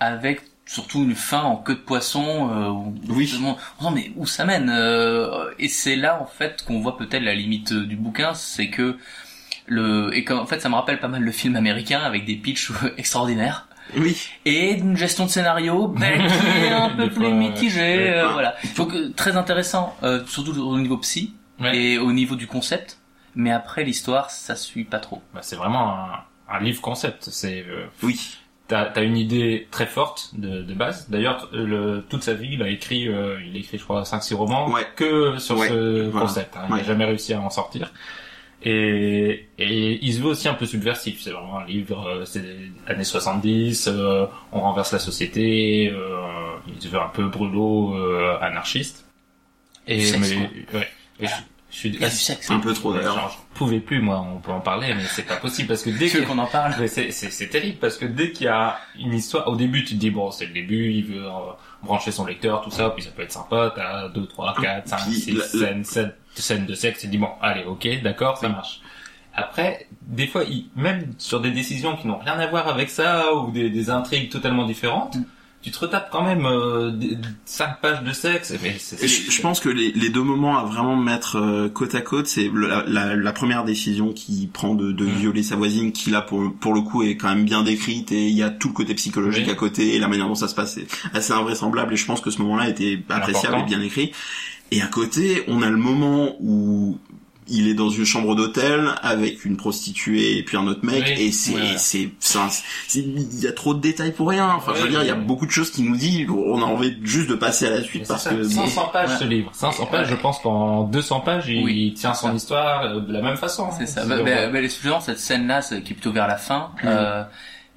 avec surtout une fin en queue de poisson. Euh, où Oui. justement, on se dit, mais où ça mène euh, Et c'est là en fait qu'on voit peut-être la limite euh, du bouquin, c'est que le et qu'en fait ça me rappelle pas mal le film américain avec des pitchs extraordinaires oui et une gestion de scénario ben, qui est un peu plus mitigée. euh, voilà. Donc euh, très intéressant, euh, surtout au niveau psy Ouais. et au niveau du concept. Mais après l'histoire, ça suit pas trop. Bah, c'est vraiment un, un livre concept. C'est euh, oui t'as as une idée très forte de, de base. D'ailleurs, toute sa vie, il a écrit, euh, il a écrit, je crois, 5-6 romans Ouais. que sur Ouais, ce voilà. concept. hein. Il Ouais. n'a jamais réussi à en sortir. Et, et il se veut aussi un peu subversif. C'est vraiment un livre, euh, c'est des années 70, euh, on renverse la société, euh, il se veut un peu brûlot, euh, anarchiste. Et, mais, ouais. Et je, je suis, un peu trop d'ailleurs. je pouvais plus, moi, on peut en parler, mais c'est pas possible parce que dès Tu veux que qu'on en parle? C'est, terrible parce que dès qu'il y a une histoire, au début tu te dis bon c'est le début, il veut euh, brancher son lecteur, tout ça, puis ça peut être sympa, t'as 2, 3, 4, 5, Puis 6 la- la- scènes, 7 scènes de sexe, tu te dis bon allez ok d'accord ça marche. Après, des fois, il, même sur des décisions qui n'ont rien à voir avec ça ou des, des intrigues totalement différentes, Mm. Tu te retapes quand même euh, 5 pages de sexe. Mais je, je pense que les, les deux moments à vraiment mettre euh, côte à côte, c'est la, la- la première décision qu'il prend de, de Mm. violer sa voisine, qui là pour, pour le coup est quand même bien décrite et il y a tout le côté psychologique Oui. à côté et la manière dont ça se passe est assez invraisemblable et je pense que ce moment-là était appréciable et bien écrit. Et à côté, on a le moment où il est dans une chambre d'hôtel avec une prostituée et puis un autre mec Oui. et c'est Voilà. c'est il y a trop de détails pour rien enfin je veux dire il y a beaucoup de choses qui nous disent on a envie juste de passer à la suite Mais parce que 500 pages Ouais. ce livre. 500 Ouais. pages, je pense qu'en 200 pages, il Oui, tient son ça. histoire euh, de la même façon. C'est ça. Bah, bah, bah, justement, cette scène-là, c'est- qui est plutôt vers la fin. Mm. Euh,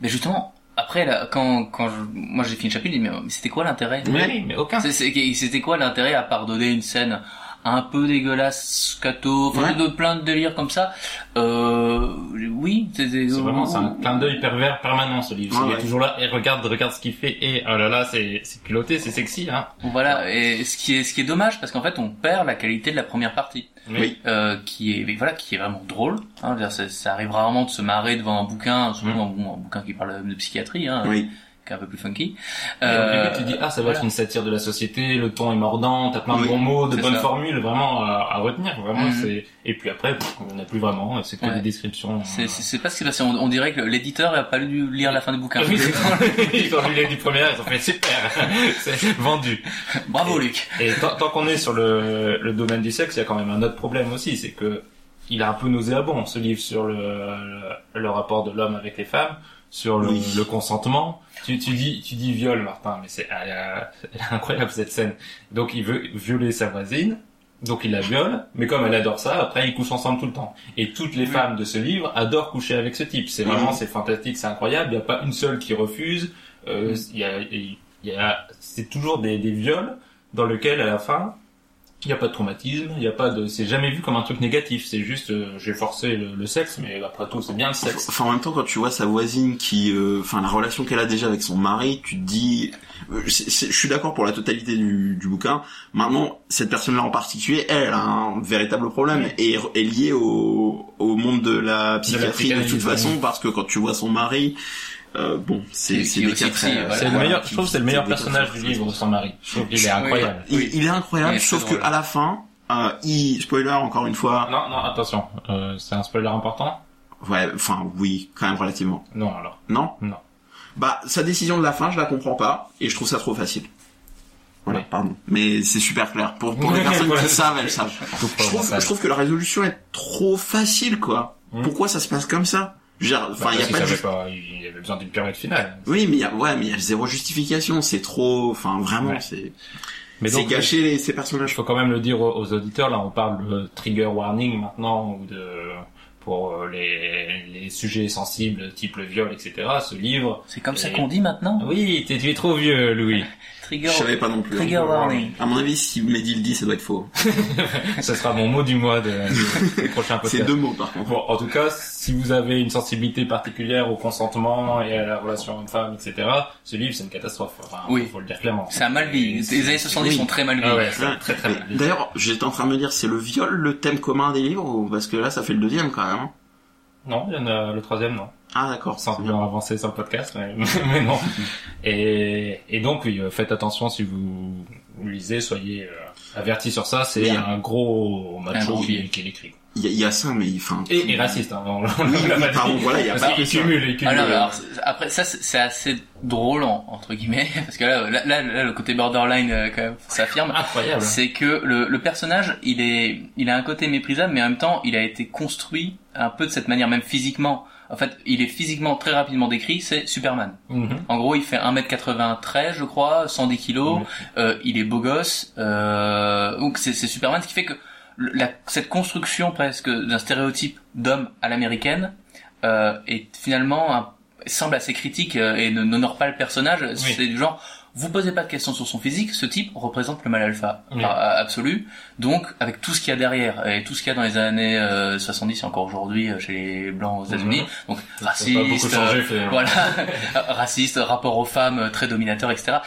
mais justement, après, là, quand, quand je, moi j'ai fini le chapitre, je me dis, mais, mais c'était quoi l'intérêt? Mais oui, mais aucun. C'était quoi l'intérêt à part donner une scène un peu dégueulasse, scato, enfin Ouais. de plein de délires comme ça euh, Oui, c'est C'est vraiment c'est un clin d'œil pervers permanent ce livre. Ouais, il est toujours là et regarde regarde ce qu'il fait et oh là là c'est c'est culotté, c'est sexy hein. Voilà, et ce qui est ce qui est dommage parce qu'en fait on perd la qualité de la première partie, Oui. euh, qui est voilà qui est vraiment drôle. Hein, ça, ça arrive rarement de se marrer devant un bouquin, surtout Mm. un bouquin qui parle de psychiatrie, hein, oui qui est un peu plus funky. Et au Euh, début tu dis ah ça va être voilà. une satire de la société, le ton est mordant, t'as plein de Oui, bons mots, de bonnes ça. formules vraiment à, à retenir vraiment Mhm. c'est et puis après on n'a plus vraiment, c'est que Ouais. des descriptions. C'est c'est- c'est pas ce qui s'est passé. On, on dirait que l'éditeur a pas lu lire la fin du bouquin. Oui, ils ont lu les dix premières, ils ont fait super, c'est vendu. Bravo Et- Luc. Et tant, tant qu'on est sur le, le domaine du sexe, il y a quand même un autre problème aussi, c'est que il est un peu nauséabond ce livre sur le, le, le rapport de l'homme avec les femmes, sur le, Oui. le consentement. Tu, tu dis tu dis viol, Martin, mais c'est elle est- elle est incroyable cette scène. Donc il veut violer sa voisine. Donc il la viole, mais comme elle adore ça, après ils couchent ensemble tout le temps. Et toutes les Oui. femmes de ce livre adorent coucher avec ce type. C'est vraiment, c'est fantastique, c'est incroyable. Il n'y a pas une seule qui refuse. Euh. Il y a, il y a, c'est toujours des, des viols dans lequel à la fin Il n'y a pas de traumatisme, il y a pas de, c'est jamais vu comme un truc négatif. C'est juste, euh, j'ai forcé le, le sexe, mais après tout, c'est bien le sexe. Enfin, en même temps, quand tu vois sa voisine qui, euh, enfin, la relation qu'elle a déjà avec son mari, tu te dis, euh, je suis d'accord pour la totalité du, du bouquin. Maintenant, cette personne-là en particulier, elle, a un véritable problème et est liée au, au monde de la psychiatrie de, toute façon, parce que quand tu vois son mari, euh, bon, c'est c'est des voilà. C'est le meilleur, je trouve que c'est le meilleur personnage du livre, son mari. Je trouve qu'il est Oui. incroyable. Il, il est incroyable, Il est sauf que drôle. à la fin, euh, il, spoiler encore une fois, Non, non, attention, euh, c'est un spoiler important ouais, enfin, oui, quand même relativement. Non, alors. Non? Non. Bah, sa décision de la fin, je la comprends pas, et je trouve ça trop facile. Voilà, Oui. pardon. Mais c'est super clair. Pour, pour les personnes qui savent, elles savent. Je trouve, je trouve que la résolution est trop facile, quoi. Hmm. Pourquoi ça se passe comme ça? Dire, Enfin, Bah, il y a pas de... il avait besoin d'une pyramide finale. Oui, mais il y a, ouais, mais il y a zéro justification. C'est trop, enfin, vraiment, Ouais. c'est, Mais c'est gâcher les, ces Il personnages. faut quand même le dire aux, aux auditeurs, là on parle de trigger warning maintenant, ou de pour euh, les, les sujets sensibles type le viol, etc. Ce livre... C'est comme ça qu'on dit maintenant? Oui, t'es- tu es trop vieux, Louis. Trigger. Je savais pas non plus. Trigger warning. À mon avis, si Mehdi le dit, ça doit être faux. Ce sera mon mot du mois de, du, du prochain podcast. C'est deux mots, par contre. Bon, en tout cas, si vous avez une sensibilité particulière au consentement et à la relation homme-femme, etc., ce livre, c'est une catastrophe. Enfin, Oui. faut le dire clairement. C'est un mal vieilli. Les années 70 Oui. sont très mal Ah vieillis. ouais, c'est très très mal. D'ailleurs, j'étais en train de me dire, c'est le viol le thème commun des livres ou parce que là, ça fait le deuxième quand même. hein? Non, il y en a le troisième, non. Ah d'accord. sans vouloir bien. avancer sur le podcast, mais, mais non. Et, et donc, oui, euh, faites attention si vous lisez, soyez euh, avertis sur ça. C'est un gros macho qui, qui l'écrit. Il y, a- il y a ça, mais enfin. Et, et raciste, hein, on, on Oui, l'a oui, pardon, voilà, il y a Parce pas- qu'il cumule, il cumule. Ah alors, c'est- après ça c'est c'est assez drôle en- entre guillemets parce que là, là, là, là, le côté borderline euh, quand même s'affirme. Incroyable. C'est que le, le personnage, il est, il a un côté méprisable, mais en même temps, il a été construit un peu de cette manière, même physiquement. En fait, il est physiquement très rapidement décrit. C'est Superman. Mhm. En gros, il fait 1m93, je crois, 110 kilos. Mhm. Euh, il est beau gosse. Euh, donc c'est Superman, ce qui fait que la, cette construction presque d'un stéréotype d'homme à l'américaine euh, est finalement un- semble assez critique euh, et ne- n'honore pas le personnage. C'est du genre, vous posez pas de questions sur son physique, ce type représente le mal alpha Oui. euh, absolu. Donc, avec tout ce qu'il y a derrière et tout ce qu'il y a dans les années euh, 70 et encore aujourd'hui euh, chez les blancs aux États-Unis, donc Ça pas beaucoup raciste, changé, euh, voilà, raciste, rapport aux femmes euh, très dominateur, etc.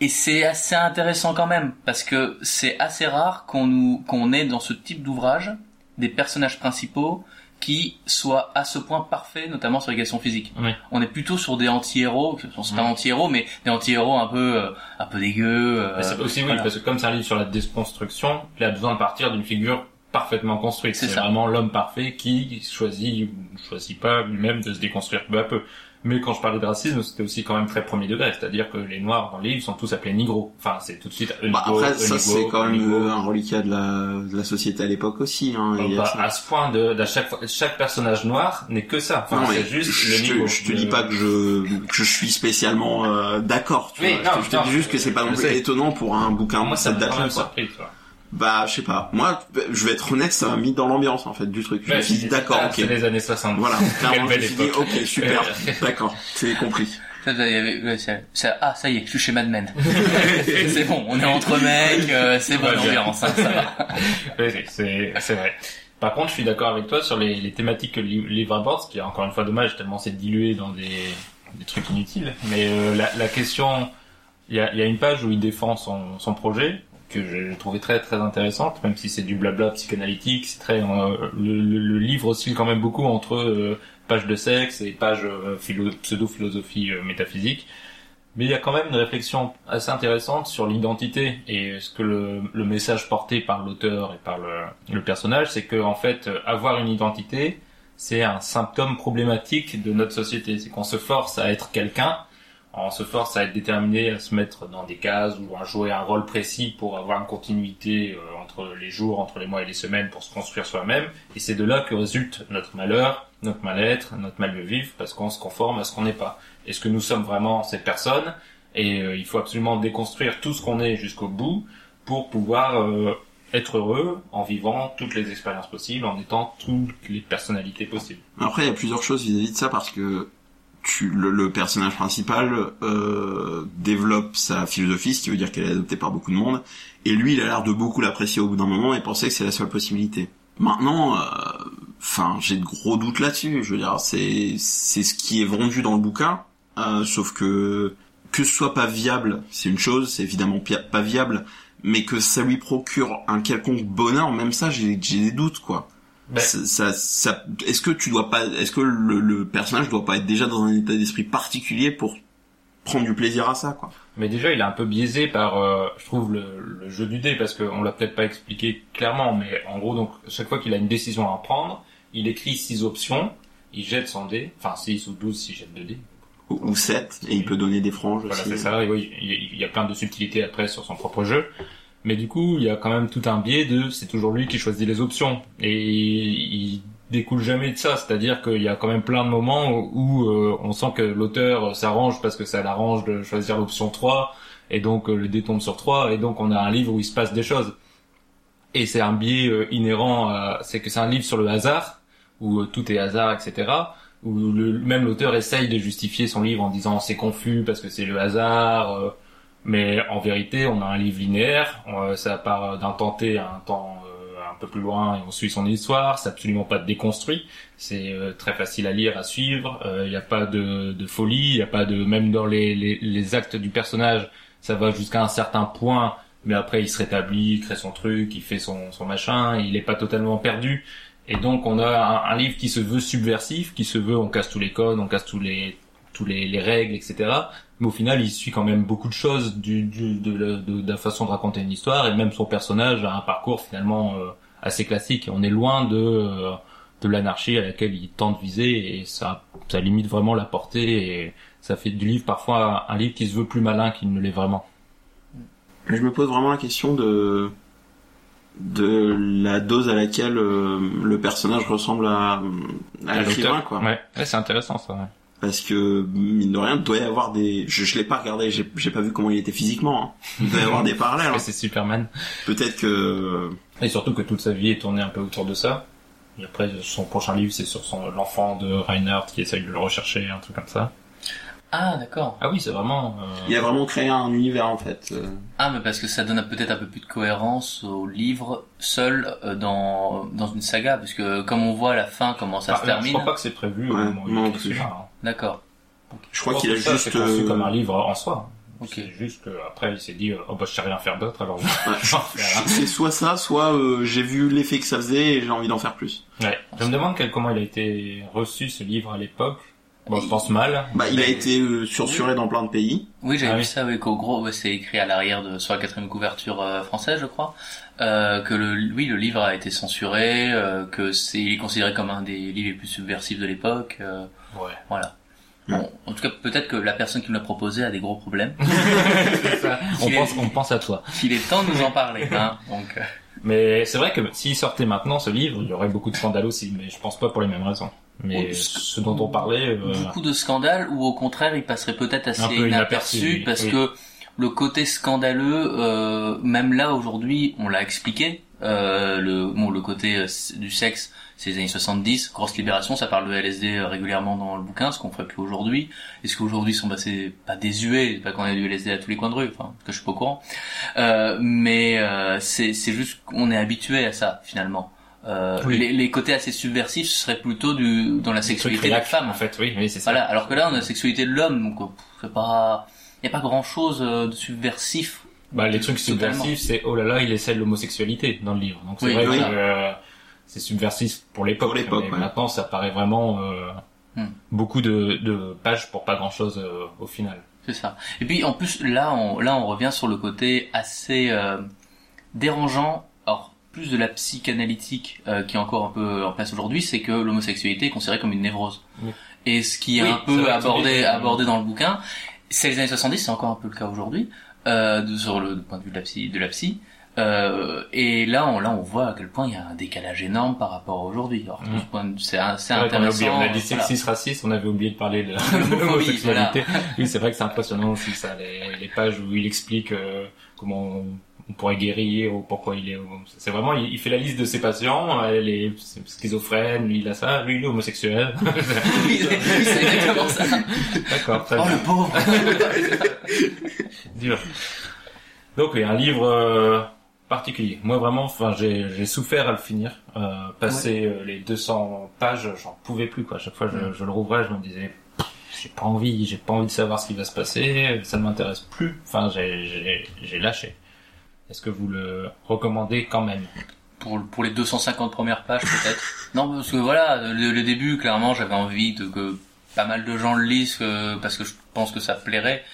Et c'est assez intéressant quand même parce que c'est assez rare qu'on nous qu'on ait dans ce type d'ouvrage des personnages principaux qui soient à ce point parfaits, notamment sur les questions physiques. Oui. On est plutôt sur des anti-héros, on c'est pas Oui. anti-héros, mais des anti-héros un peu euh, un peu dégueux. euh, c'est aussi oui, voilà. parce que comme c'est un livre sur la déconstruction, il a besoin de partir d'une figure parfaitement construite. C'est vraiment l'homme parfait qui choisit choisit pas lui-même de se déconstruire peu à peu. Mais quand je parlais de racisme, c'était aussi quand même très premier degré, c'est-à-dire que les noirs dans le livre sont tous appelés nigros. Enfin, c'est tout de suite Bah, après, ça c'est quand même un reliquat de la, de la société à l'époque aussi. Hein, Bah, à ce point de, d'à chaque fois, chaque personnage noir n'est que ça. Enfin, Non, mais c'est juste je, le te- je dis pas que je, que je suis spécialement euh, d'accord. tu Oui, vois. non, je te, non, dis juste que c'est pas non plus étonnant pour un bouquin Moi, de ça quand date-là. Bah, je sais pas. Moi, je vais être honnête, ça m'a mis dans l'ambiance en fait du truc. Je me suis dit d'accord, ok. C'est les années 60. Voilà, clairement, je me suis dit ok, super, d'accord, c'est compris. Ça, ça, il y avait- ouais, ça- ça- ah, ça y est, je suis chez Mad Men. c'est bon, on est entre mecs, euh, c'est bonne ambiance, hein, ça va. C'est c'est vrai. Par contre, je suis d'accord avec toi sur les, les thématiques que le livre aborde, ce qui est encore une fois dommage tellement c'est dilué dans des, des trucs inutiles. Mais euh, la, la question, il y a, il y a une page où il défend son, son projet que j'ai trouvé très très intéressante, même si c'est du blabla psychanalytique. C'est très euh, le, livre oscille quand même beaucoup entre euh, pages de sexe et pages euh, pseudo philosophie métaphysique. Mais il y a quand même une réflexion assez intéressante sur l'identité et ce que le, message porté par l'auteur et par le, personnage, c'est que en fait, euh, avoir une identité, c'est un symptôme problématique de notre société. C'est qu'on se force à être quelqu'un, on se force à être déterminé à se mettre dans des cases ou à jouer un rôle précis pour avoir une continuité euh, entre les jours, entre les mois et les semaines pour se construire soi-même. Et c'est de là que résulte notre malheur, notre mal-être, notre mal de vivre, parce qu'on se conforme à ce qu'on n'est pas. Est-ce que nous sommes vraiment cette personne? Et euh, il faut absolument déconstruire tout ce qu'on est jusqu'au bout pour pouvoir euh, être heureux en vivant toutes les expériences possibles, en étant toutes les personnalités possibles. Après, il y a plusieurs choses vis-à-vis de ça parce que tu, le, le personnage principal euh, développe sa philosophie, ce qui veut dire qu'elle est adoptée par beaucoup de monde, et lui, il a l'air de beaucoup l'apprécier au bout d'un moment et penser que c'est la seule possibilité. Maintenant, euh, enfin, j'ai de gros doutes là-dessus. Je veux dire, c'est c'est ce qui est vendu dans le bouquin, euh, sauf que que ce soit pas viable, c'est une chose, c'est évidemment pas viable, mais que ça lui procure un quelconque bonheur, même ça, j'ai des doutes, quoi. Ben, Ça, ça, ça- est-ce que tu dois pas, est-ce que le, le personnage doit pas être déjà dans un état d'esprit particulier pour prendre du plaisir à ça, quoi? Mais déjà, il est un peu biaisé par, euh, je trouve, le, le jeu du dé, parce qu'on l'a peut-être pas expliqué clairement, mais en gros, donc, chaque fois qu'il a une décision à prendre, il écrit six options, il jette son dé, enfin 6 ou 12 s'il jette deux dés. ou, ou 7, et il peut donner des franges Voilà, c'est ça, et oui, il y, a- il y a plein de subtilités après sur son propre jeu. Mais du coup, il y a quand même tout un biais de, c'est toujours lui qui choisit les options. Et il découle jamais de ça, c'est-à-dire qu'il y a quand même plein de moments où euh, on sent que l'auteur s'arrange parce que ça l'arrange de choisir l'option 3, et donc euh, le dé tombe sur 3, et donc on a un livre où il se passe des choses. Et c'est un biais euh, inhérent, à- c'est que c'est un livre sur le hasard, où euh, tout est hasard, etc où le, même l'auteur essaye de justifier son livre en disant c'est confus parce que c'est le hasard, euh, mais en vérité on a un livre linéaire, euh, ça part d'un temps T à un temps euh, un peu plus loin et on suit son histoire, c'est absolument pas déconstruit, c'est euh, très facile à lire, à suivre, il n'y a pas de, de folie, il n'y a pas de même dans les, les, les actes du personnage, ça va jusqu'à un certain point, mais après il se rétablit, il crée son truc, il fait son, son machin, il est pas totalement perdu. Et donc on a un, un livre qui se veut subversif, qui se veut on casse tous les codes, on casse tous les tous les, les règles, etc. Mais au final, il suit quand même beaucoup de choses du, du de, la- de, de la façon de raconter une histoire, et même son personnage a un parcours finalement euh, assez classique. On est loin de euh, de l'anarchie à laquelle il tente viser, et ça ça limite vraiment la portée, et ça fait du livre parfois un livre qui se veut plus malin qu'il ne l'est vraiment. Mais je me pose vraiment la question de de la dose à laquelle euh, le personnage ressemble à, à l'écrivain, quoi. Ouais, ouais c'est intéressant ça. ouais. Parce que, mine de rien, il doit y avoir des... Je, je l'ai pas regardé, j'ai j'ai pas vu comment il était physiquement. hein. Il doit y avoir des parallèles. Hein. c'est Superman. Peut-être que... Et surtout que toute sa vie est tournée un peu autour de ça. Et après, son prochain livre, c'est sur son l'enfant de Reinhardt qui essaye de le rechercher, un truc comme ça. Ah, d'accord. Ah oui, c'est vraiment. euh, Il a vraiment créé un univers, en fait. Euh, Ah, mais parce que ça donne peut-être un peu plus de cohérence au livre seul euh, dans dans une saga, parce que comme on voit à la fin comment ça bah, se Je termine. crois pas que c'est prévu au Ouais, moment où il moi non écrit D'accord. Je crois qu'il a ça, juste... C'est conçu euh, comme un livre en soi. Ok. C'est juste qu'après, il s'est dit, euh, oh bah je sais rien faire d'autre, alors je ouais, vais en faire un. C'est soit ça, soit euh, j'ai vu l'effet que ça faisait et j'ai envie d'en faire plus. Ouais. Je me demande quel, comment il a été reçu ce livre à l'époque. Bon, je pense mal. Bah, il a été euh, censuré dans plein de pays. Oui, j'avais Ah vu oui. ça, oui, qu'au gros, ouais, c'est écrit à l'arrière de, sur la quatrième couverture euh, française, je crois, euh, que le, oui, le livre a été censuré, euh, que c'est, il est considéré comme un des livres les plus subversifs de l'époque, euh, Ouais. voilà. Bon, en tout cas, peut-être que la personne qui me l'a proposé a des gros problèmes. Ça. On est- pense, on pense à toi. Il est temps de nous en parler, hein. Donc, euh, Mais c'est vrai que s'il sortait maintenant ce livre, il y aurait beaucoup de scandales aussi, mais je pense pas pour les mêmes raisons. Mais ce dont on parlait, euh, beaucoup de scandales, ou au contraire, il passerait peut-être assez Un peu inaperçu, inaperçu, parce oui. que le côté scandaleux, euh, même là aujourd'hui, on l'a expliqué. Euh, le bon, le côté euh, du sexe, c'est les années 70, grosse libération, ça parle de LSD euh, régulièrement dans le bouquin, ce qu'on ferait plus aujourd'hui. Est-ce qu'aujourd'hui sont passés pas désuets, pas qu'on ait du LSD à tous les coins de rue, enfin, que je suis pas au courant. Euh, mais euh, c'est juste qu'on est habitué à ça finalement. Euh, Oui. les, les côtés assez subversifs ce serait plutôt du dans la sexualité de la femme en fait, oui, oui, c'est ça. voilà, alors que là, on a la sexualité de l'homme, donc euh, c'est pas, y a pas grand chose de subversif. Bah, les trucs subversifs, c'est oh là là, il essaie de l'homosexualité dans le livre. Donc c'est Oui, vrai que euh, c'est subversif pour l'époque. Pour l'époque, ouais. Maintenant, ça paraît vraiment euh, Hmm. beaucoup de, de pages pour pas grand chose au final. C'est ça. Et puis en plus, là, on, là, on revient sur le côté assez euh, dérangeant. Alors plus de la psychanalytique euh, qui est encore un peu en place aujourd'hui, c'est que l'homosexualité est considérée comme une névrose. Oui. Et ce qui est Oui, un peu abordé, abordé dans le bouquin, c'est les années 70, c'est encore un peu le cas aujourd'hui, euh, sur le point de vue de la psy. De la psy. Euh, et là, on, là, on voit à quel point il y a un décalage énorme par rapport à aujourd'hui. Ce de- c'est a oublié, intéressant. on a dit voilà. sexiste, raciste, on avait oublié de parler de l'homosexualité. Oui, c'est vrai que c'est impressionnant aussi ça, les, les pages où il explique euh, comment on, on pourrait guérir ou pourquoi il est. C'est vraiment, il, il fait la liste de ses patients. Elle est schizophrène, lui il a ça, lui il est homosexuel. oui, c'est exactement ça. D'accord, très Oh bien. le pauvre. Dur. Donc oui, un livre euh, particulier. Moi vraiment, enfin j'ai j'ai souffert à le finir. Euh, passer euh, les 200 pages, j'en pouvais plus quoi. À chaque fois je, je le rouvrais, je me disais j'ai pas envie, j'ai pas envie de savoir ce qui va se passer, ça ne m'intéresse plus. Enfin j'ai j'ai j'ai lâché. Est-ce que vous le recommandez quand même? Pour, pour les 250 premières pages peut-être. Non, parce que voilà, le, le début, clairement, j'avais envie de que pas mal de gens le lisent que- parce que je pense que ça plairait.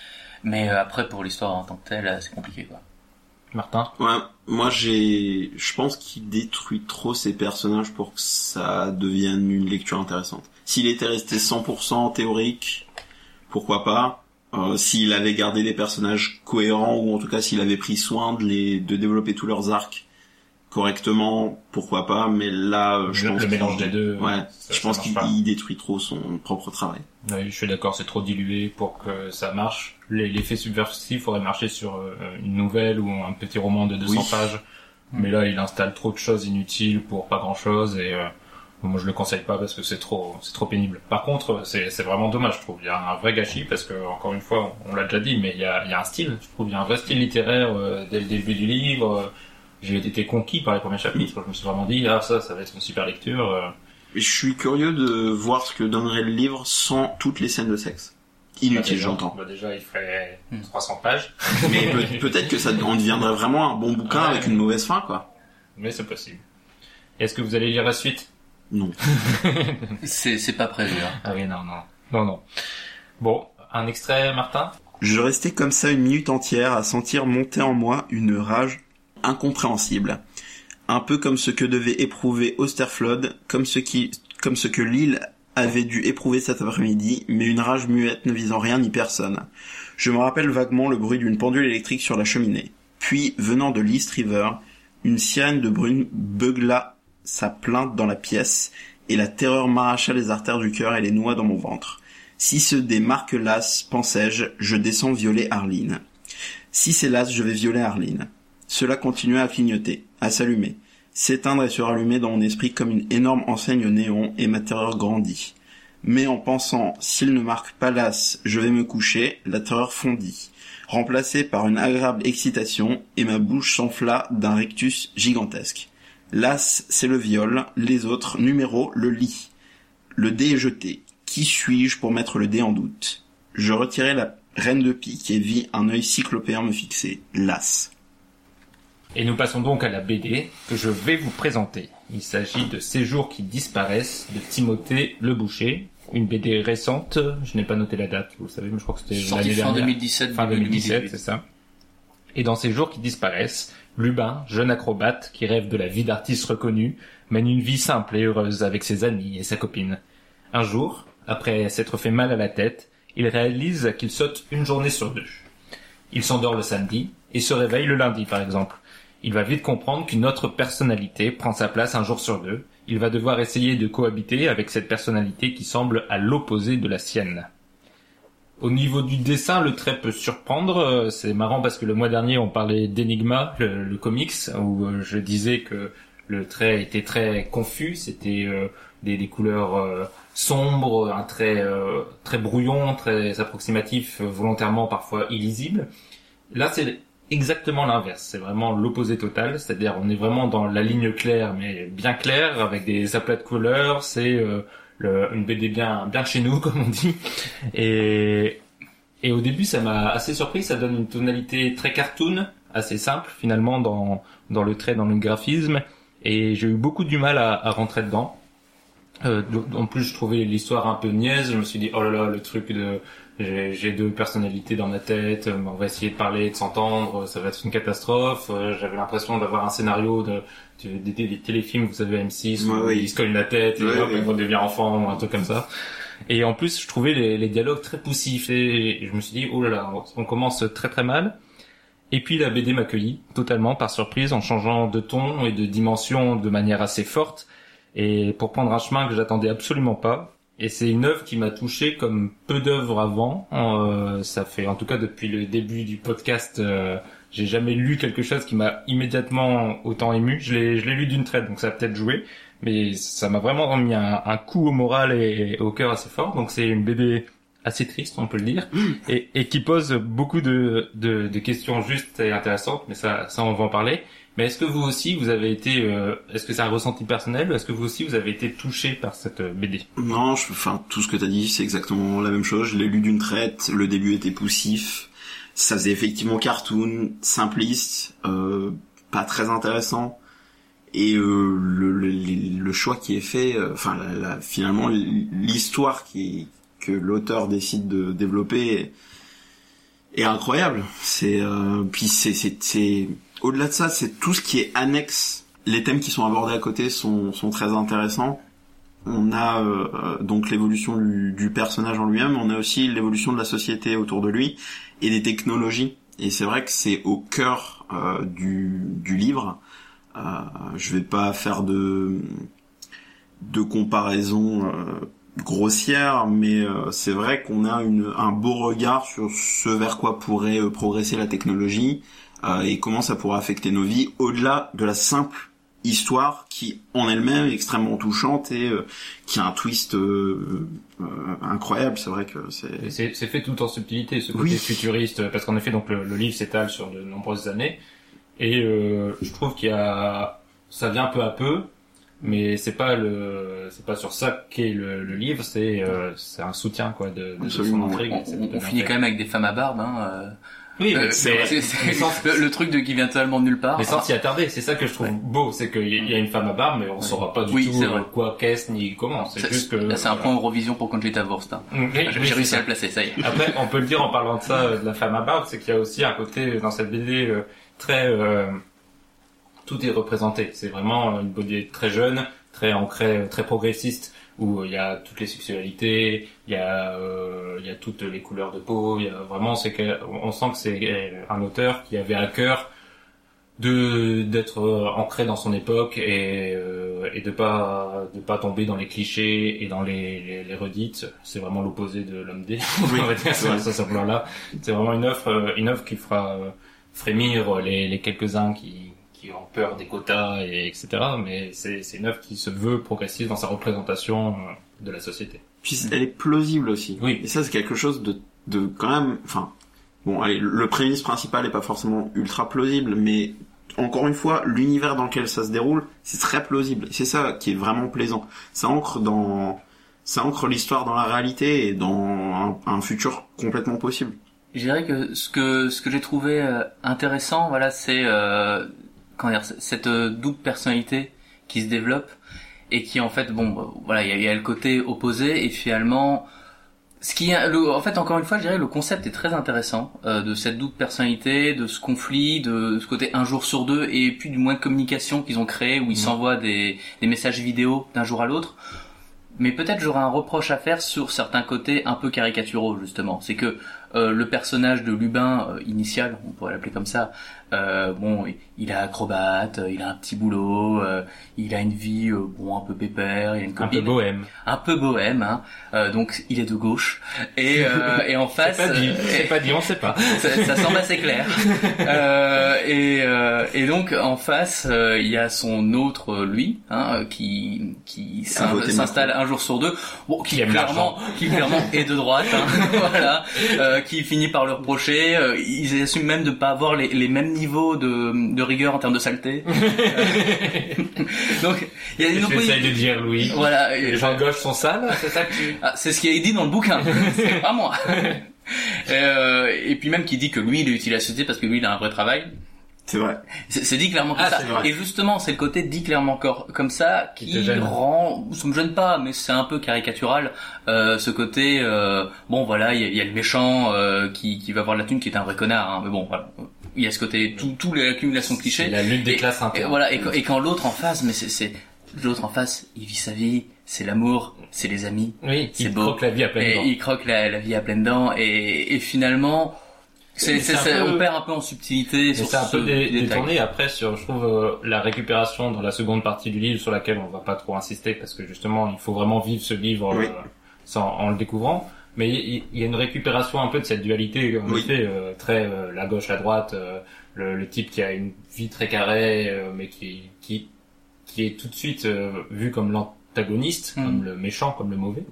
Mais euh, après, pour l'histoire en tant que telle, euh, c'est compliqué, quoi. Martin Ouais, moi j'ai, je pense qu'il détruit trop ses personnages pour que ça devienne une lecture intéressante. S'il était resté 100% théorique, pourquoi pas. Euh, s'il avait gardé des personnages cohérents ou en tout cas s'il avait pris soin de les, de développer tous leurs arcs correctement, pourquoi pas. Mais là, je Le- pense le qu'il- mélange des deux, Ouais, ça- je pense qu'il détruit trop son propre travail. Oui, je suis d'accord, c'est trop dilué pour que ça marche. L'effet subversif aurait marché sur euh, une nouvelle ou un petit roman de 200 Oui. pages. Mais là, il installe trop de choses inutiles pour pas grand chose et euh, moi je le conseille pas parce que c'est trop, c'est trop pénible. Par contre, c'est c'est vraiment dommage, je trouve. Il y a un vrai gâchis parce que encore une fois, on, on l'a déjà dit, mais il y a, il y a un style. Je trouve il y a un vrai style littéraire euh, dès le début du livre. Euh, J'ai été conquis par les premiers chapitres. Je me suis vraiment dit ah ça, ça va être une super lecture. Je suis curieux de voir ce que donnerait le livre sans toutes les scènes de sexe. Inutile, Bah, j'entends. bah, déjà, il ferait Hmm. 300 pages. Mais peut- peut-être que ça en deviendrait vraiment un bon bouquin Ouais. avec une mauvaise fin, quoi. Mais c'est possible. Est-ce que vous allez lire la suite? Non. C'est, c'est pas prévu, hein. Ah oui, non, non. Non, non. Bon, un extrait, Martin? Je restais comme ça une minute entière à sentir monter en moi une rage incompréhensible. Un peu comme ce que devait éprouver Osterflod, comme ce qui, comme ce que Lille avait dû éprouver cet après-midi, mais une rage muette ne visant rien ni personne. Je me rappelle vaguement le bruit d'une pendule électrique sur la cheminée. Puis, venant de l'East River, une sirène de brune beugla sa plainte dans la pièce, et la terreur m'arracha les artères du cœur et les noix dans mon ventre. Si ce des marques las, pensais-je, je descends violer Arline. Si c'est las, je vais violer Arline. Cela continuait à clignoter, à s'allumer, s'éteindre et se rallumer dans mon esprit comme une énorme enseigne au néon, et ma terreur grandit. Mais en pensant, s'il ne marque pas las, je vais me coucher, la terreur fondit, remplacée par une agréable excitation, et ma bouche s'enfla d'un rectus gigantesque. Las, c'est le viol, les autres, numéro, le lit. Le dé est jeté. Qui suis-je pour mettre le dé en doute? Je retirai la reine de pique et vis un œil cyclopéen me fixer. Las. Et nous passons donc à la BD que je vais vous présenter. Il s'agit de Ces jours qui disparaissent de Timothée Le Boucher. Une BD récente, je n'ai pas noté la date, vous savez, mais je crois que c'était l'année fin dernière. 2017, Fin début 2017, 2018. c'est ça. Et dans ces jours qui disparaissent, Lubin, jeune acrobate qui rêve de la vie d'artiste reconnu, mène une vie simple et heureuse avec ses amis et sa copine. Un jour, après s'être fait mal à la tête, il réalise qu'il saute une journée sur deux. Il s'endort le samedi et se réveille le lundi, par exemple. Il va vite comprendre qu'une autre personnalité prend sa place un jour sur deux. Il va devoir essayer de cohabiter avec cette personnalité qui semble à l'opposé de la sienne. Au niveau du dessin, le trait peut surprendre. Euh, C'est marrant parce que le mois dernier, on parlait d'Enigma, le, comics, où euh, je disais que le trait était très confus. C'était euh, des, couleurs sombres, un trait très brouillon, très approximatif, volontairement parfois illisible. Là, c'est exactement l'inverse. C'est vraiment l'opposé total. C'est-à-dire, on est vraiment dans la ligne claire, mais bien claire, avec des aplats de couleurs. C'est euh, une BD bien, bien chez nous, comme on dit. Et, et au début, ça m'a assez surpris. Ça donne une tonalité très cartoon, assez simple finalement dans, dans le trait, dans le graphisme. Et j'ai eu beaucoup du mal à, à rentrer dedans. Euh, en plus, je trouvais l'histoire un peu niaise. Je me suis dit, oh là là, le truc de j'ai j'ai deux personnalités dans ma tête, euh, on va essayer de parler, de s'entendre, ça va être une catastrophe. Euh, J'avais l'impression d'avoir un scénario de, de- des, des téléfilms, vous savez, M6, où Ouais, ouais. ils se cognent la tête et Ouais, hop, on devient enfant ou un truc comme ça. Et en plus, je trouvais les, les dialogues très poussifs et je me suis dit, oh là là, on commence très très mal. Et puis la BD m'accueillit totalement par surprise en changeant de ton et de dimension de manière assez forte et pour prendre un chemin que j'attendais absolument pas. Et c'est une œuvre qui m'a touché comme peu d'œuvres avant. Euh, ça fait en tout cas depuis le début du podcast, euh, j'ai jamais lu quelque chose qui m'a immédiatement autant ému. Je l'ai, je l'ai lu d'une traite, donc ça a peut-être joué, mais ça m'a vraiment mis un, un coup au moral et, au cœur assez fort. Donc c'est une BD assez triste, on peut le dire, et, et qui pose beaucoup de, de, de questions justes et intéressantes, mais ça, ça on va en parler. Mais est-ce que vous aussi, vous avez été, euh, est-ce que c'est un ressenti personnel, ou est-ce que vous aussi, vous avez été touché par cette euh, BD Non, je, enfin tout ce que t'as dit, c'est exactement la même chose. Je l'ai lu d'une traite. Le début était poussif. Ça faisait effectivement cartoon, simpliste, euh, pas très intéressant. Et euh, le, le, le choix qui est fait, euh, enfin la- la- finalement l'histoire qui que l'auteur décide de développer est, incroyable. C'est euh, puis c'est au-delà de ça, c'est tout ce qui est annexe. Les thèmes qui sont abordés à côté sont sont très intéressants. On a euh, euh, donc l'évolution du, personnage en lui-même, on a aussi l'évolution de la société autour de lui et des technologies. Et c'est vrai que c'est au cœur euh, du, livre. Euh, je vais pas faire de de comparaison grossière, mais c'est vrai qu'on a un beau regard sur ce vers quoi pourrait progresser la technologie euh, et comment ça pourrait affecter nos vies au-delà de la simple histoire qui en elle-même est extrêmement touchante et euh, qui a un twist euh, euh, incroyable. C'est vrai que c'est c'est c'est fait tout en subtilité, ce côté Oui. futuriste, parce qu'en effet, donc le, le livre s'étale sur de nombreuses années, et euh, je trouve qu'il y a, ça vient peu à peu, mais c'est pas le, c'est pas sur ça qu'est le, le livre, c'est euh, c'est un soutien quoi de, de son intrigue. On, finit quand même avec des femmes à barbe. Hein, euh. Oui, Euh, mais, c'est le, le truc de qui vient totalement nulle part. mais sans s'y attarder, c'est ça que je trouve beau, c'est qu'il y, a- une femme à barbe, mais on saura pas du Oui, tout euh, quoi qu'est-ce ni comment. C'est C'est- juste que là, c'est un point Eurovision pour Conchita Wurst. Hein. Oui, oui, J'ai c'est réussi à le placer, ça y est. Après, on peut le dire en parlant de ça, euh, de la femme à barbe, c'est qu'il y a aussi un côté dans cette BD euh, très euh, tout est représenté. C'est vraiment une BD très jeune, très ancrée, très progressiste, où euh, il y a toutes les sexualités, il y a euh, il y a toutes les couleurs de peau. Il y a vraiment c'est on sent que c'est euh, un auteur qui avait à cœur de d'être ancré dans son époque et euh, et de pas de pas tomber dans les clichés et dans les les, les redites c'est vraiment l'opposé de l'homme D Oui, ce plan là c'est vraiment une euh, une œuvre qui fera frémir les les quelques uns qui qui ont peur des quotas et etc mais c'est c'est une œuvre qui se veut progressive dans sa représentation euh, de la société puis elle est plausible aussi. Oui. Et ça c'est quelque chose de de quand même. Enfin bon, allez, le prémisse principal est pas forcément ultra plausible, mais encore une fois, l'univers dans lequel ça se déroule, c'est très plausible. Et c'est ça qui est vraiment plaisant. Ça ancre dans ça ancre l'histoire dans la réalité et dans un, un futur complètement possible. Je dirais que ce que ce que j'ai trouvé euh, intéressant, voilà, c'est euh, comment dire, cette euh, double personnalité qui se développe et qui en fait, bon, bah, voilà, il y a, il y a le côté opposé et finalement, ce qui, est- le, en fait, encore une fois, je dirais le concept est très intéressant euh, de cette double personnalité, de ce conflit, de ce côté un jour sur deux et puis du moins de communication qu'ils ont créé où ils s'envoient des des messages vidéo d'un jour à l'autre. Mais peut-être j'aurais un reproche à faire sur certains côtés un peu caricaturaux justement. C'est que euh, le personnage de Lubin euh, initial, on pourrait l'appeler comme ça, euh, bon, il est acrobate, euh, il a un petit boulot, euh, il a une vie euh, bon un peu pépère, il a une un peu copine, bohème. Un peu bohème, hein, euh, donc il est de gauche. Et euh, et en face, c'est pas dit euh, c'est pas dit on sait pas. ça, ça semble assez clair. Euh, et, euh, et donc en face, euh, il y a son autre lui, hein, qui qui s'installe un jour sur deux, bon, qui, Qui aime clairement, qui clairement est de droite, hein, voilà, euh, qui finit par le reprocher. euh, ils assument même de pas avoir les, les mêmes niveaux de, de rigueur en termes de saleté. Euh, donc il y a une j'essaye opposition. de dire Louis Voilà, les gens de gauche sont sales c'est ça que tu ah, c'est ce qui est dit dans le bouquin, c'est pas moi. Euh, et puis même qui dit que lui il est utile à la société parce que lui il a un vrai travail. C'est vrai. C'est dit clairement comme Ah, ça. Et justement, c'est le côté dit clairement comme ça Qui rend, ça me gêne pas, mais c'est un peu caricatural. Euh, ce côté, euh, bon voilà, il y, a- il y a le méchant euh, qui, qui va voir la thune, qui est un vrai connard. Hein, mais bon, voilà, il y a ce côté, tout, tout l'accumulation de clichés. la lutte des Et- classes Et voilà, et quand, et quand l'autre en face, mais c'est, c'est l'autre en face, il vit sa vie, c'est l'amour, c'est les amis, oui c'est il beau. croque la vie à pleines dents il croque la, la vie à pleines dents, et, et finalement, c'est, peu- on perd un peu en subtilité c'est un peu dé- détourné après sur, je trouve, euh, la récupération dans la seconde partie du livre sur laquelle on va pas trop insister parce que justement, il faut vraiment vivre ce livre Oui. euh, sans, en le découvrant. Mais il y a une récupération un peu de cette dualité, en Oui. effet, euh, très euh, la gauche, la droite, euh, le, le type qui a une vie très carrée, euh, mais qui, qui, qui est tout de suite euh, vu comme l'antagoniste, Mhm. comme le méchant, comme le mauvais.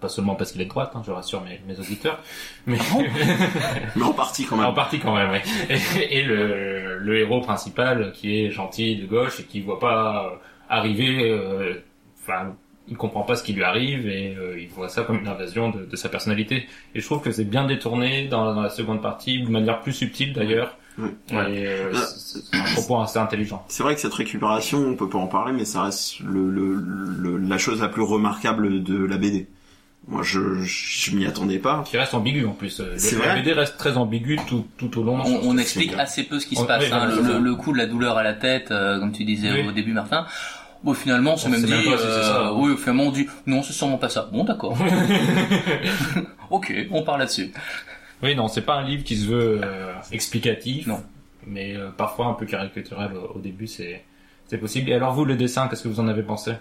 Pas seulement parce qu'il est de droite, hein, je rassure mes, mes auditeurs, mais Mais en partie quand en même. partie quand même. Ouais. Et, et le, le héros principal qui est gentil de gauche et qui voit pas euh, arriver, euh, enfin, il comprend pas ce qui lui arrive et euh, il voit ça comme une invasion de, de sa personnalité. Et je trouve que c'est bien détourné dans, dans la seconde partie, de manière plus subtile d'ailleurs. Ouais. Et euh, Ah. c'est un propos assez intelligent. C'est vrai que cette récupération, on peut pas en parler, mais ça reste le, le, le- la chose la plus remarquable de la BD. Moi, je, je m'y attendais pas. Qui reste ambigu en plus. Euh, C'est Le, la vrai BD reste très ambigu tout, tout au long. On, on explique assez peu ce qui se passe. oui, hein. le, coup de la douleur à la tête, euh, comme tu disais Oui. au début, Martin. Bon, finalement, c'est On même dit. même pas si c'est ça. oui, finalement, on dit non, c'est sûrement pas ça. Bon, d'accord. ok, on part là-dessus. Oui, non, c'est pas un livre qui se veut euh, explicatif. Non. Mais euh, parfois un peu caricatural au, au début, c'est c'est possible. Et alors vous, le dessin, qu'est-ce que vous en avez pensé?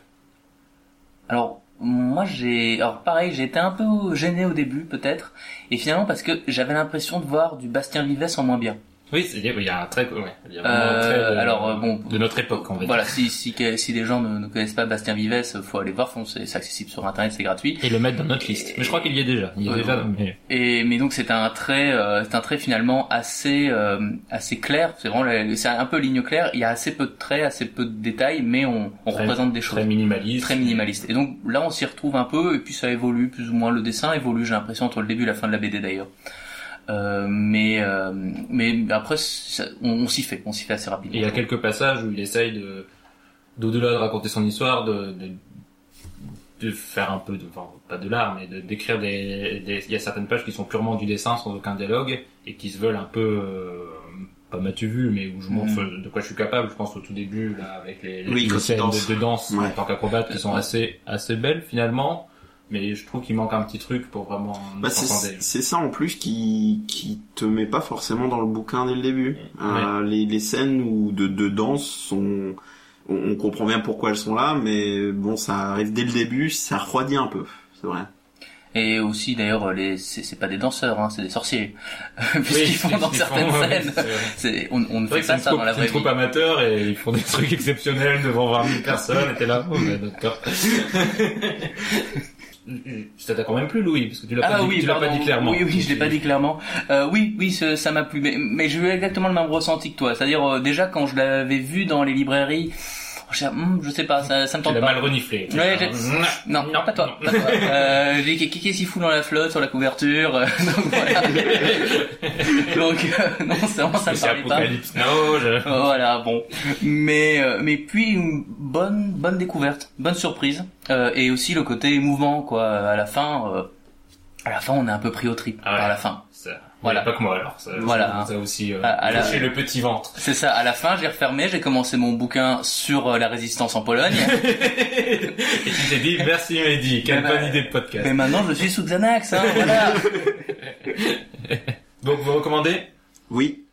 Alors, moi, j'ai, alors pareil, j'ai été un peu gêné au début, peut-être, et finalement parce que j'avais l'impression de voir du Bastien Vives en moins bien. Oui, il y a un trait, ouais, il y a Euh, trait de, alors, euh, bon, de notre époque, on va. Voilà, si si si des gens ne, ne connaissent pas Bastien Vives, faut aller voir, c'est accessible sur internet, c'est gratuit. Et le mettre dans notre liste. Mais je crois qu'il y est déjà. Il y est déjà. Mais... Et mais donc c'est un trait, euh, c'est un trait finalement assez euh, assez clair. C'est vraiment, c'est un peu ligne claire. Il y a assez peu de traits, assez peu de détails, mais on, on Très- représente des choses Très minimaliste. très minimalistes. Et donc là on s'y retrouve un peu, et puis ça évolue plus ou moins. Le dessin évolue, j'ai l'impression entre le début et la fin de la BD d'ailleurs. Euh, mais euh, mais après ça- on, on s'y fait, on s'y fait assez Et rapidement. il y a quelques passages où il essaye de, d'au-delà de raconter son histoire, de, de, de faire un peu de, enfin, pas de l'art, mais de, d'écrire des, des, il y a certaines pages qui sont purement du dessin sans aucun dialogue et qui se veulent un peu, euh, pas m'as-tu vu, mais où je montre Mhm. de quoi je suis capable. Je pense au tout début, là, avec les, les Oui, scènes danse. de, de danse Ouais. en tant qu'acrobate qui sont assez, assez belles finalement. Mais je trouve qu'il manque un petit truc pour vraiment Bah, c'est c'est ça en plus qui qui te met pas forcément dans le bouquin dès le début. Euh, les, les scènes où de, de danse sont on, on comprend bien pourquoi elles sont là, mais bon ça arrive dès le début, ça refroidit un peu, c'est vrai. Et aussi d'ailleurs les c'est c'est pas des danseurs, hein, c'est des sorciers, Oui, puisqu'ils font dans certaines font- scènes. c'est. C'est on, on ne C'est fait que c'est pas une, ça troupe, dans la c'est une vraie vie. troupe amateur et ils font des trucs exceptionnels devant 20 000 personnes et t'es là, oh, d'accord. Ça quand même plu, Louis, parce que tu l'as Ah pas, dit, oui, tu l'as pas dit clairement. Oui, oui, je l'ai pas dit clairement. Euh, oui, oui, ce- ça m'a plu. Mais, mais j'ai eu exactement le même ressenti que toi. C'est-à-dire, euh, déjà, quand je l'avais vu dans les librairies, je, Hum, je sais pas, ça, ça me Tu tente l'as pas. mal reniflé. Ouais, j'ai- non, non, pas toi. Pas toi. Euh, j'ai dit, qu'est-ce qu'il fout dans la flotte, sur la couverture euh, Donc voilà. donc euh, non, c'est vraiment ça me C'est parlait pas. Now, je... Voilà, bon. Mais euh, mais puis une bonne bonne découverte, bonne surprise Euh, et aussi le côté mouvement quoi. À la fin, euh, à la fin, on est un peu pris au trip Ah ouais. par la fin. Voilà. Pas que moi, alors. Ça, Voilà. Ça, ça a aussi, euh, À- à la- touché le petit ventre. C'est ça. À la fin, j'ai refermé, j'ai commencé mon bouquin sur euh, la résistance en Pologne. et tu t'es dit, merci Mehdi, quelle bah, bonne idée de podcast. mais maintenant, je suis sous Xanax. Hein, voilà. Donc, vous recommandez? Oui,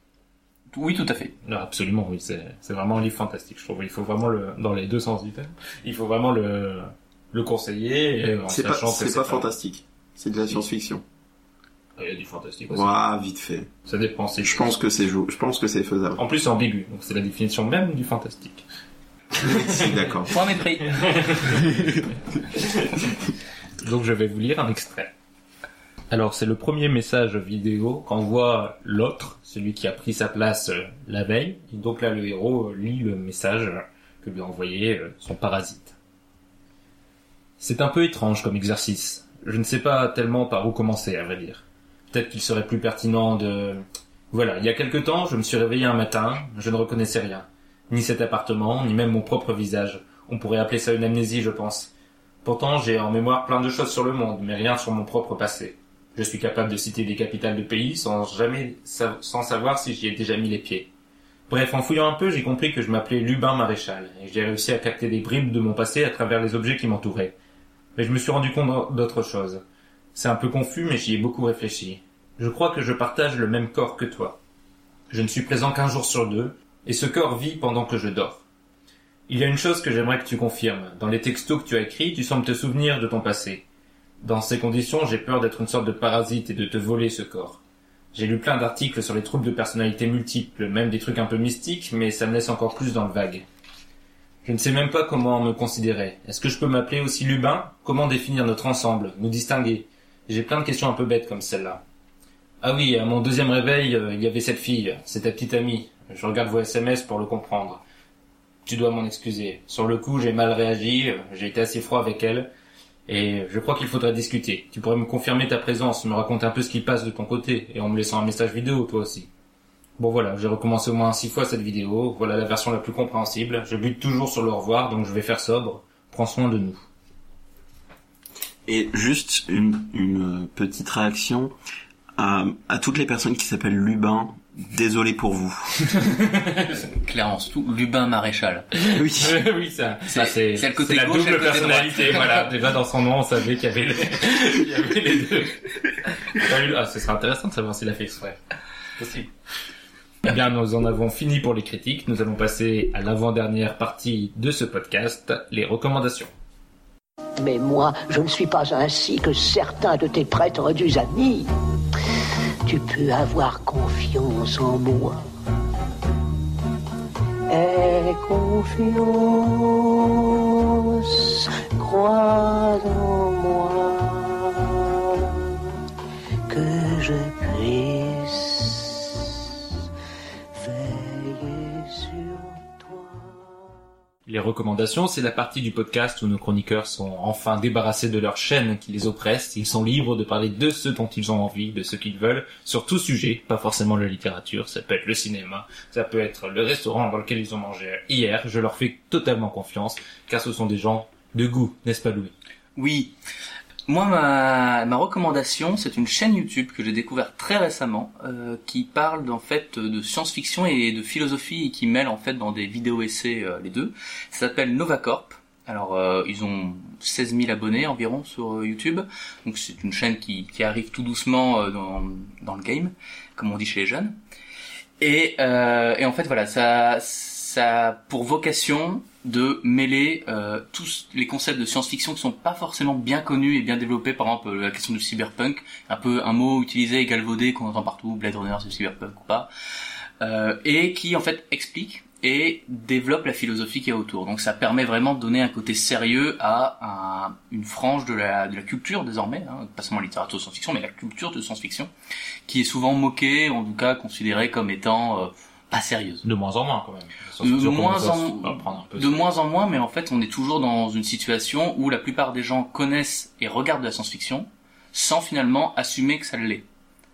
Oui, tout à fait. Non, absolument, oui, c'est, c'est vraiment un livre fantastique, je trouve. Il faut vraiment le, dans les deux sens du terme, il faut vraiment le, le conseiller, c'est pas c'est pas fantastique, c'est de la science-fiction. Ah, Il y a du fantastique aussi. Ouah, vite fait. Ça dépend, c'est Je pense que c'est jou- je pense que c'est faisable. En plus, c'est ambigu, donc c'est la définition même du fantastique. si, d'accord. Point mépris. Donc je vais vous lire un extrait. Alors c'est le premier message vidéo qu'envoie l'autre, celui qui a pris sa place euh, la veille. Et donc là le héros euh, lit le message que lui a envoyé euh, son parasite. C'est un peu étrange comme exercice. Je ne sais pas tellement par où commencer à vrai dire. Peut-être qu'il serait plus pertinent de... Voilà, il y a quelque temps, je me suis réveillé un matin, je ne reconnaissais rien. Ni cet appartement, ni même mon propre visage. On pourrait appeler ça une amnésie, je pense. Pourtant, j'ai en mémoire plein de choses sur le monde, mais rien sur mon propre passé. Je suis capable de citer des capitales de pays sans jamais sa- sans savoir si j'y ai déjà mis les pieds. Bref, en fouillant un peu, j'ai compris que je m'appelais Lubin Maréchal, et j'ai réussi à capter des bribes de mon passé à travers les objets qui m'entouraient. Mais je me suis rendu compte d'autre chose. C'est un peu confus, mais j'y ai beaucoup réfléchi. Je crois que je partage le même corps que toi. Je ne suis présent qu'un jour sur deux, et ce corps vit pendant que je dors. Il y a une chose que j'aimerais que tu confirmes. Dans les textos que tu as écrits, tu sembles te souvenir de ton passé. Dans ces conditions, j'ai peur d'être une sorte de parasite et de te voler ce corps. J'ai lu plein d'articles sur les troubles de personnalité multiples, même des trucs un peu mystiques, mais ça me laisse encore plus dans le vague. Je ne sais même pas comment me considérer. Est-ce que je peux m'appeler aussi Lubin? Comment définir notre ensemble? Nous distinguer? J'ai plein de questions un peu bêtes comme celle-là. Ah oui, à mon deuxième réveil, euh, il y avait cette fille, c'est ta petite amie. Je regarde vos SMS pour le comprendre. Tu dois m'en excuser. Sur le coup, j'ai mal réagi, euh, j'ai été assez froid avec elle, et je crois qu'il faudrait discuter. Tu pourrais me confirmer ta présence, me raconter un peu ce qui passe de ton côté, et en me laissant un message vidéo, toi aussi. Bon voilà, j'ai recommencé au moins six fois cette vidéo, voilà la version la plus compréhensible. Je bute toujours sur le revoir, donc je vais faire sobre. Prends soin de nous. Et juste une petite réaction à, à toutes les personnes qui s'appellent Lubin. Désolé pour vous. Clairement, surtout Lubin Maréchal. Oui. oui, ça, C'est- ça, c'est c'est le côté la double personnalité. voilà, déjà dans son nom, on savait qu'il y avait les, il y avait les deux. Ah, ce serait intéressant de savoir s'il a fait exprès. Possible. Eh bien, nous en avons fini pour les critiques. Nous allons passer à l'avant-dernière partie de ce podcast, les recommandations. Mais moi, je ne suis pas ainsi que certains de tes prêtres du amis. Tu peux avoir confiance en moi. Aie confiance, crois en moi, Les recommandations, c'est la partie du podcast où nos chroniqueurs sont enfin débarrassés de leur chaîne qui les oppresse. Ils sont libres de parler de ce dont ils ont envie, de ce qu'ils veulent, sur tout sujet, pas forcément la littérature, ça peut être le cinéma, ça peut être le restaurant dans lequel ils ont mangé hier. Je leur fais totalement confiance, car ce sont des gens de goût, n'est-ce pas Louis? Oui. Moi, ma, ma recommandation, c'est une chaîne YouTube que j'ai découverte très récemment, euh, qui parle en fait de science-fiction et de philosophie et qui mêle en fait dans des vidéos essais euh, les deux. Ça s'appelle Novacorp. Alors, euh, ils ont 16 000 abonnés environ sur euh, YouTube, donc c'est une chaîne qui, qui arrive tout doucement euh, dans, dans le game, comme on dit chez les jeunes. Et, euh, et en fait, voilà, ça, ça a pour vocation de mêler euh, tous les concepts de science-fiction qui sont pas forcément bien connus et bien développés. Par exemple, la question du cyberpunk, un peu un mot utilisé et galvaudé qu'on entend partout, Blade Runner, c'est cyberpunk ou pas, euh, et qui en fait explique et développe la philosophie qui est autour. Donc ça permet vraiment de donner un côté sérieux à un- une frange de la, de la culture désormais, hein, pas seulement littérature de science-fiction, mais la culture de science-fiction, qui est souvent moquée, en tout cas considérée comme étant euh, pas sérieuse. De moins en moins quand même. De moins en- De moins en moins, mais en fait, on est toujours dans une situation où la plupart des gens connaissent et regardent de la science-fiction sans finalement assumer que ça l'est.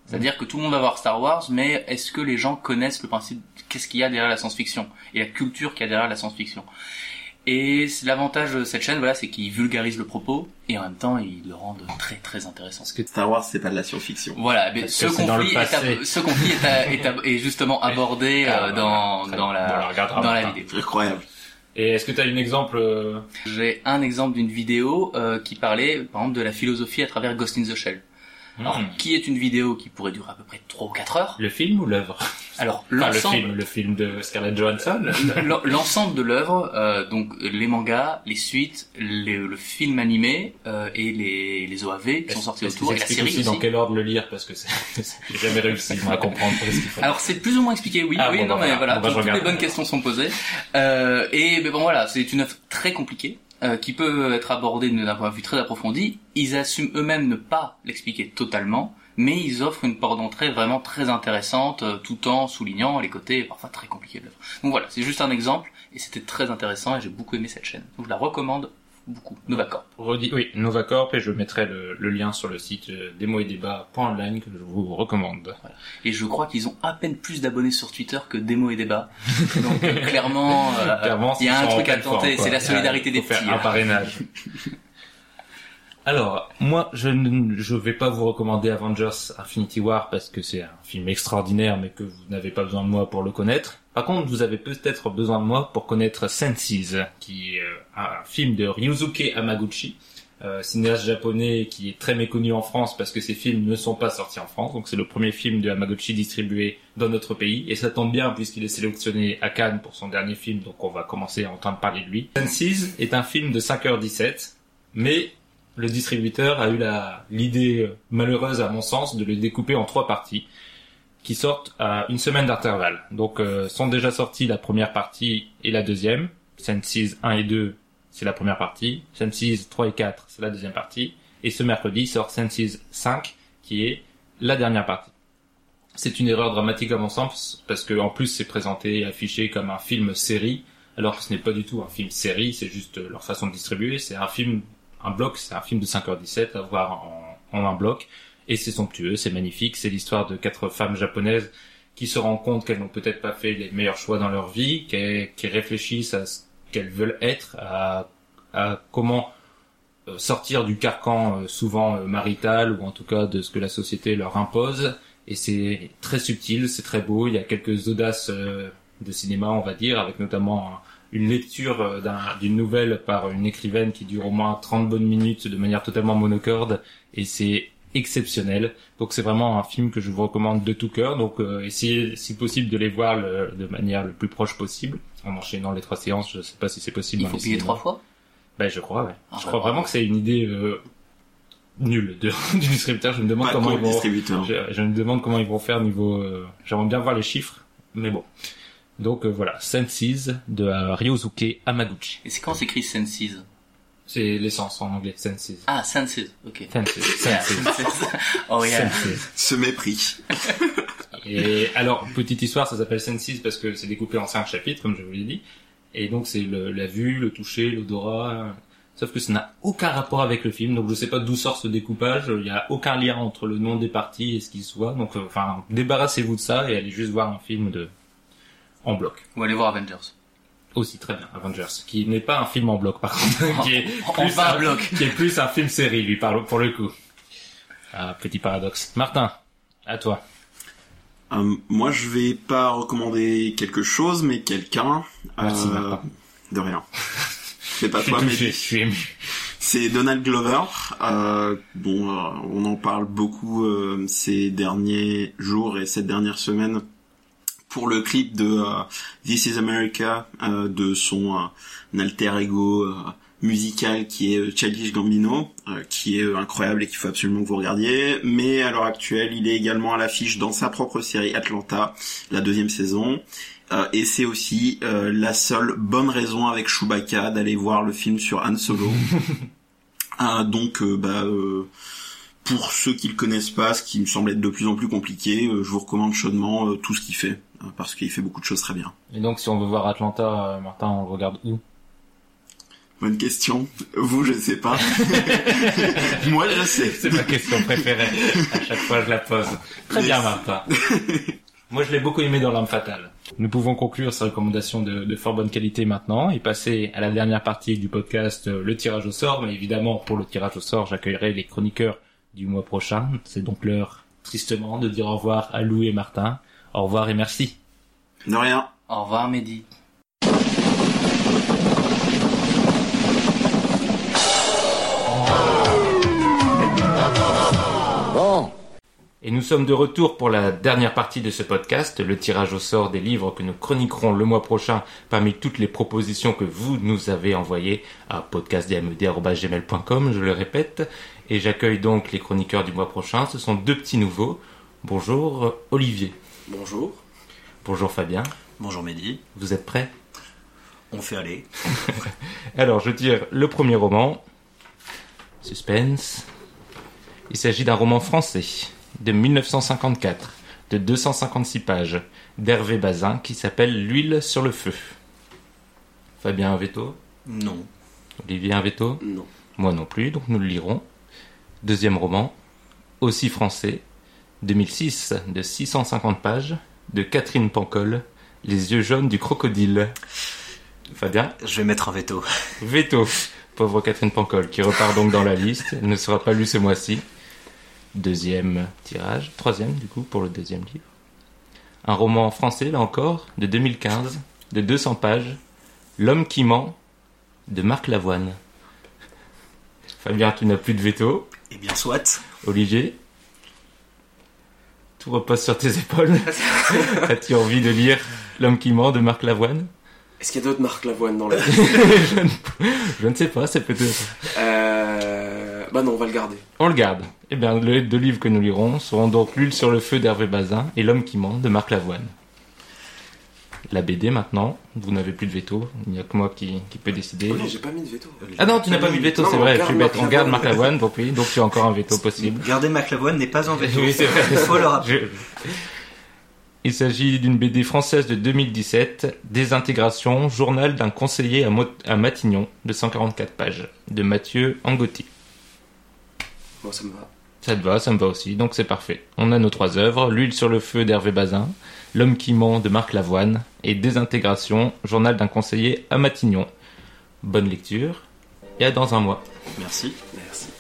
C'est-à-dire que tout le monde va voir Star Wars, mais est-ce que les gens connaissent le principe, qu'est-ce qu'il y a derrière la science-fiction et la culture qu'il y a derrière la science-fiction? Et l'avantage de cette chaîne, voilà, c'est qu'ils vulgarisent le propos et en même temps ils le rendent très très intéressant. Star Wars, c'est pas de la science-fiction. Voilà, mais Parce ce que conflit, est, passé. à- ce conflit est, à- est, à- est justement abordé Ah, euh, dans, la dans vidéo. Incroyable. Et est-ce que tu as un exemple euh, J'ai un exemple d'une vidéo euh, qui parlait, par exemple, de la philosophie à travers Ghost in the Shell. Alors, hmm, qui est une vidéo qui pourrait durer à peu près 3 ou 4 heures. le film ou l'œuvre? Alors, Enfin, le l'ensemble, film, le film de Scarlett Johansson. l'en- l'ensemble de l'œuvre, euh, donc les mangas, les suites, les- le film animé euh, et les, les OAV qui sont sortis autour, et la série aussi aussi. dans quel ordre le lire? Parce que c'est j'ai jamais réussi à comprendre ce qu'il faut. Alors c'est plus ou moins expliqué, oui, Ah, oui, bon, non bah, mais voilà. Bon, bah, je toutes les bonnes questions sont posées. Euh, et mais bon voilà, c'est une œuvre très compliquée euh, qui peut être abordée d'un point de vue très approfondi. Ils assument eux-mêmes ne pas l'expliquer totalement, mais ils offrent une porte d'entrée vraiment très intéressante, euh, tout en soulignant les côtés parfois très compliqués de l'œuvre. Donc voilà, c'est juste un exemple et c'était très intéressant et j'ai beaucoup aimé cette chaîne. Donc je la recommande beaucoup. Novacorp. Redis, oui, Novacorp et je mettrai le, le lien sur le site euh, démo et débat.online que je vous recommande. Et je crois qu'ils ont à peine plus d'abonnés sur Twitter que Démo et Débat. Donc euh, clairement, euh, il y a un truc à tenter, c'est la solidarité des petits. un là. parrainage. Alors, moi, je ne je vais pas vous recommander Avengers Infinity War parce que c'est un film extraordinaire, mais que vous n'avez pas besoin de moi pour le connaître. Par contre, vous avez peut-être besoin de moi pour connaître Senses, qui est euh, un film de Ryusuke Hamaguchi, euh, cinéaste japonais qui est très méconnu en France parce que ses films ne sont pas sortis en France. Donc c'est le premier film de Hamaguchi distribué dans notre pays. Et ça tombe bien puisqu'il est sélectionné à Cannes pour son dernier film, donc on va commencer à entendre parler de lui. Senses est un film de 5h17, mais le distributeur a eu l'idée euh, malheureuse à mon sens de le découper en trois parties qui sortent à une semaine d'intervalle. Donc euh, sont déjà sorties la première partie et la deuxième. Senses 1 et 2, c'est la première partie. Senses 3 et 4, c'est la deuxième partie. Et ce mercredi sort Senses 5 qui est la dernière partie. C'est une erreur dramatique à mon sens parce que en plus c'est présenté et affiché comme un film série alors que ce n'est pas du tout un film série, c'est juste euh, leur façon de distribuer, c'est un film un bloc, c'est un film de 5h17 à voir en un bloc et c'est somptueux, c'est magnifique, c'est l'histoire de quatre femmes japonaises qui se rendent compte qu'elles n'ont peut-être pas fait les meilleurs choix dans leur vie, qu'elles- qui réfléchissent à ce qu'elles veulent être, à, comment euh, sortir du carcan euh, souvent euh, marital ou en tout cas de ce que la société leur impose. Et c'est très subtil, c'est très beau. Il y a quelques audaces de cinéma, on va dire, avec notamment un- une lecture d'un- d'une nouvelle par une écrivaine qui dure au moins 30 bonnes minutes de manière totalement monocorde. Et c'est exceptionnel. Donc c'est vraiment un film que je vous recommande de tout cœur. Donc euh, essayez si possible de les voir le- de manière le plus proche possible en enchaînant les trois séances. Je sais pas si c'est possible. Il faut payer trois fois? Ben je crois, ouais. Ah, je crois vraiment que c'est une idée euh, nulle de, du distributeur. Je me demande Pas comment ils vont. Je, je me demande comment ils vont faire niveau. euh, J'aimerais bien voir les chiffres, mais bon. Donc euh, voilà, Senses de euh, Ryosuke Hamaguchi. Et c'est quand s'écrit Senses? C'est l'essence en anglais, Senses. Ah, Senses, ok. Senses. Yeah, Senses. Senses. oh yeah. Senses. Ce mépris. Et alors, petite histoire, ça s'appelle Senses parce que c'est découpé en cinq chapitres, comme je vous l'ai dit. Et donc, c'est le- la vue, le toucher, l'odorat. Sauf que ça n'a aucun rapport avec le film, donc je sais pas d'où sort ce découpage. Il n'y a aucun lien entre le nom des parties et ce qui se voit. Donc, euh, enfin, débarrassez-vous de ça et allez juste voir un film de en bloc. Ou allez voir Avengers. Aussi très bien, Avengers, qui n'est pas un film en bloc par contre, qui est plus 20 un- blocs. qui est plus un film série, lui, par- pour le coup. Ah, petit paradoxe. Martin, à toi. Euh, moi, je vais pas recommander quelque chose, mais quelqu'un. Merci, Euh, Martin. de rien. C'est pas toi, mais je suis ému. c'est Donald Glover. Euh, bon, euh, on en parle beaucoup euh, ces derniers jours et cette dernière semaine pour le clip de euh, This Is America euh, de son euh, alter ego euh, musical qui est euh, Childish Gambino, euh, qui est incroyable et qu'il faut absolument que vous regardiez. Mais à l'heure actuelle, il est également à l'affiche dans sa propre série Atlanta, la deuxième saison. Euh, et c'est aussi euh, la seule bonne raison avec Chewbacca d'aller voir le film sur Han Solo. Donc, bah, euh, pour ceux qui le connaissent pas, ce qui me semble être de plus en plus compliqué, euh, je vous recommande chaudement euh, tout ce qu'il fait, euh, parce qu'il fait beaucoup de choses très bien. Et donc, si on veut voir Atlanta, euh, Martin, on le regarde où? Bonne question. Vous, je sais pas. Moi, je sais. C'est ma question préférée. À chaque fois, je la pose. Très bien, Martin. Moi, je l'ai beaucoup aimé dans L'Arme Fatale. Nous pouvons conclure ces recommandations de, de fort bonne qualité maintenant et passer à la dernière partie du podcast, le tirage au sort. Mais évidemment, pour le tirage au sort, j'accueillerai les chroniqueurs du mois prochain. C'est donc l'heure, tristement, de dire au revoir à Lou et Martin. Au revoir et merci. De rien. Au revoir, Mehdi. Bon, Et nous sommes de retour pour la dernière partie de ce podcast, le tirage au sort des livres que nous chroniquerons le mois prochain parmi toutes les propositions que vous nous avez envoyées à podcastdmed.gmail.com, je le répète. Et j'accueille donc les chroniqueurs du mois prochain. Ce sont deux petits nouveaux. Bonjour euh, Olivier. Bonjour. Bonjour Fabien. Bonjour Mehdi. Vous êtes prêts? On fait aller. Alors, je tire le premier roman. Suspense. Il s'agit d'un roman français de 1954, de 256 pages, d'Hervé Bazin, qui s'appelle L'huile sur le feu. Fabien un veto? Non. Olivier un veto? Non. Moi non plus, donc nous le lirons. Deuxième roman, aussi français, 2006, de 650 pages, de Catherine Pancol, Les yeux jaunes du crocodile. Fabien Je vais mettre un veto. Veto, pauvre Catherine Pancol, qui repart donc dans la liste. Elle ne sera pas lue ce mois-ci. Deuxième tirage, troisième du coup pour le deuxième livre. Un roman français, là encore, de 2015, de 200 pages. L'homme qui ment, de Marc Lavoine. Fabien, tu n'as plus de veto. Eh bien, soit. Olivier Tout repose sur tes épaules. As-tu envie de lire L'homme qui ment de Marc Lavoine? Est-ce qu'il y a d'autres marques Lavoine dans la je, ne, je ne sais pas, c'est peut-être... euh... Bah non, on va le garder. On le garde. Eh bien, les deux livres que nous lirons seront donc L'huile sur le feu d'Hervé Bazin et L'homme qui ment de Marc Lavoine. La BD maintenant, vous n'avez plus de veto, il n'y a que moi qui, qui peut décider. Oh non, j'ai pas mis de veto. Ah non, tu n'as pas mis de veto, c'est vrai, je suis bête. Marc On garde Marc Lavoine. Lavoine, donc oui, donc tu as encore un veto possible. Garder McLavoine n'est pas en veto. Oui, c'est vrai. Il faut le rappeler. Je- Il s'agit d'une BD française de 2017, Désintégration, journal d'un conseiller à, Matignon, de 144 pages, de Mathieu Angotti. Moi, ça me va. Ça te va, ça me va aussi, donc c'est parfait. On a nos trois œuvres, L'huile sur le feu d'Hervé Bazin, L'homme qui ment de Marc Lavoine et Désintégration, journal d'un conseiller à Matignon. Bonne lecture et à dans un mois. Merci. Merci.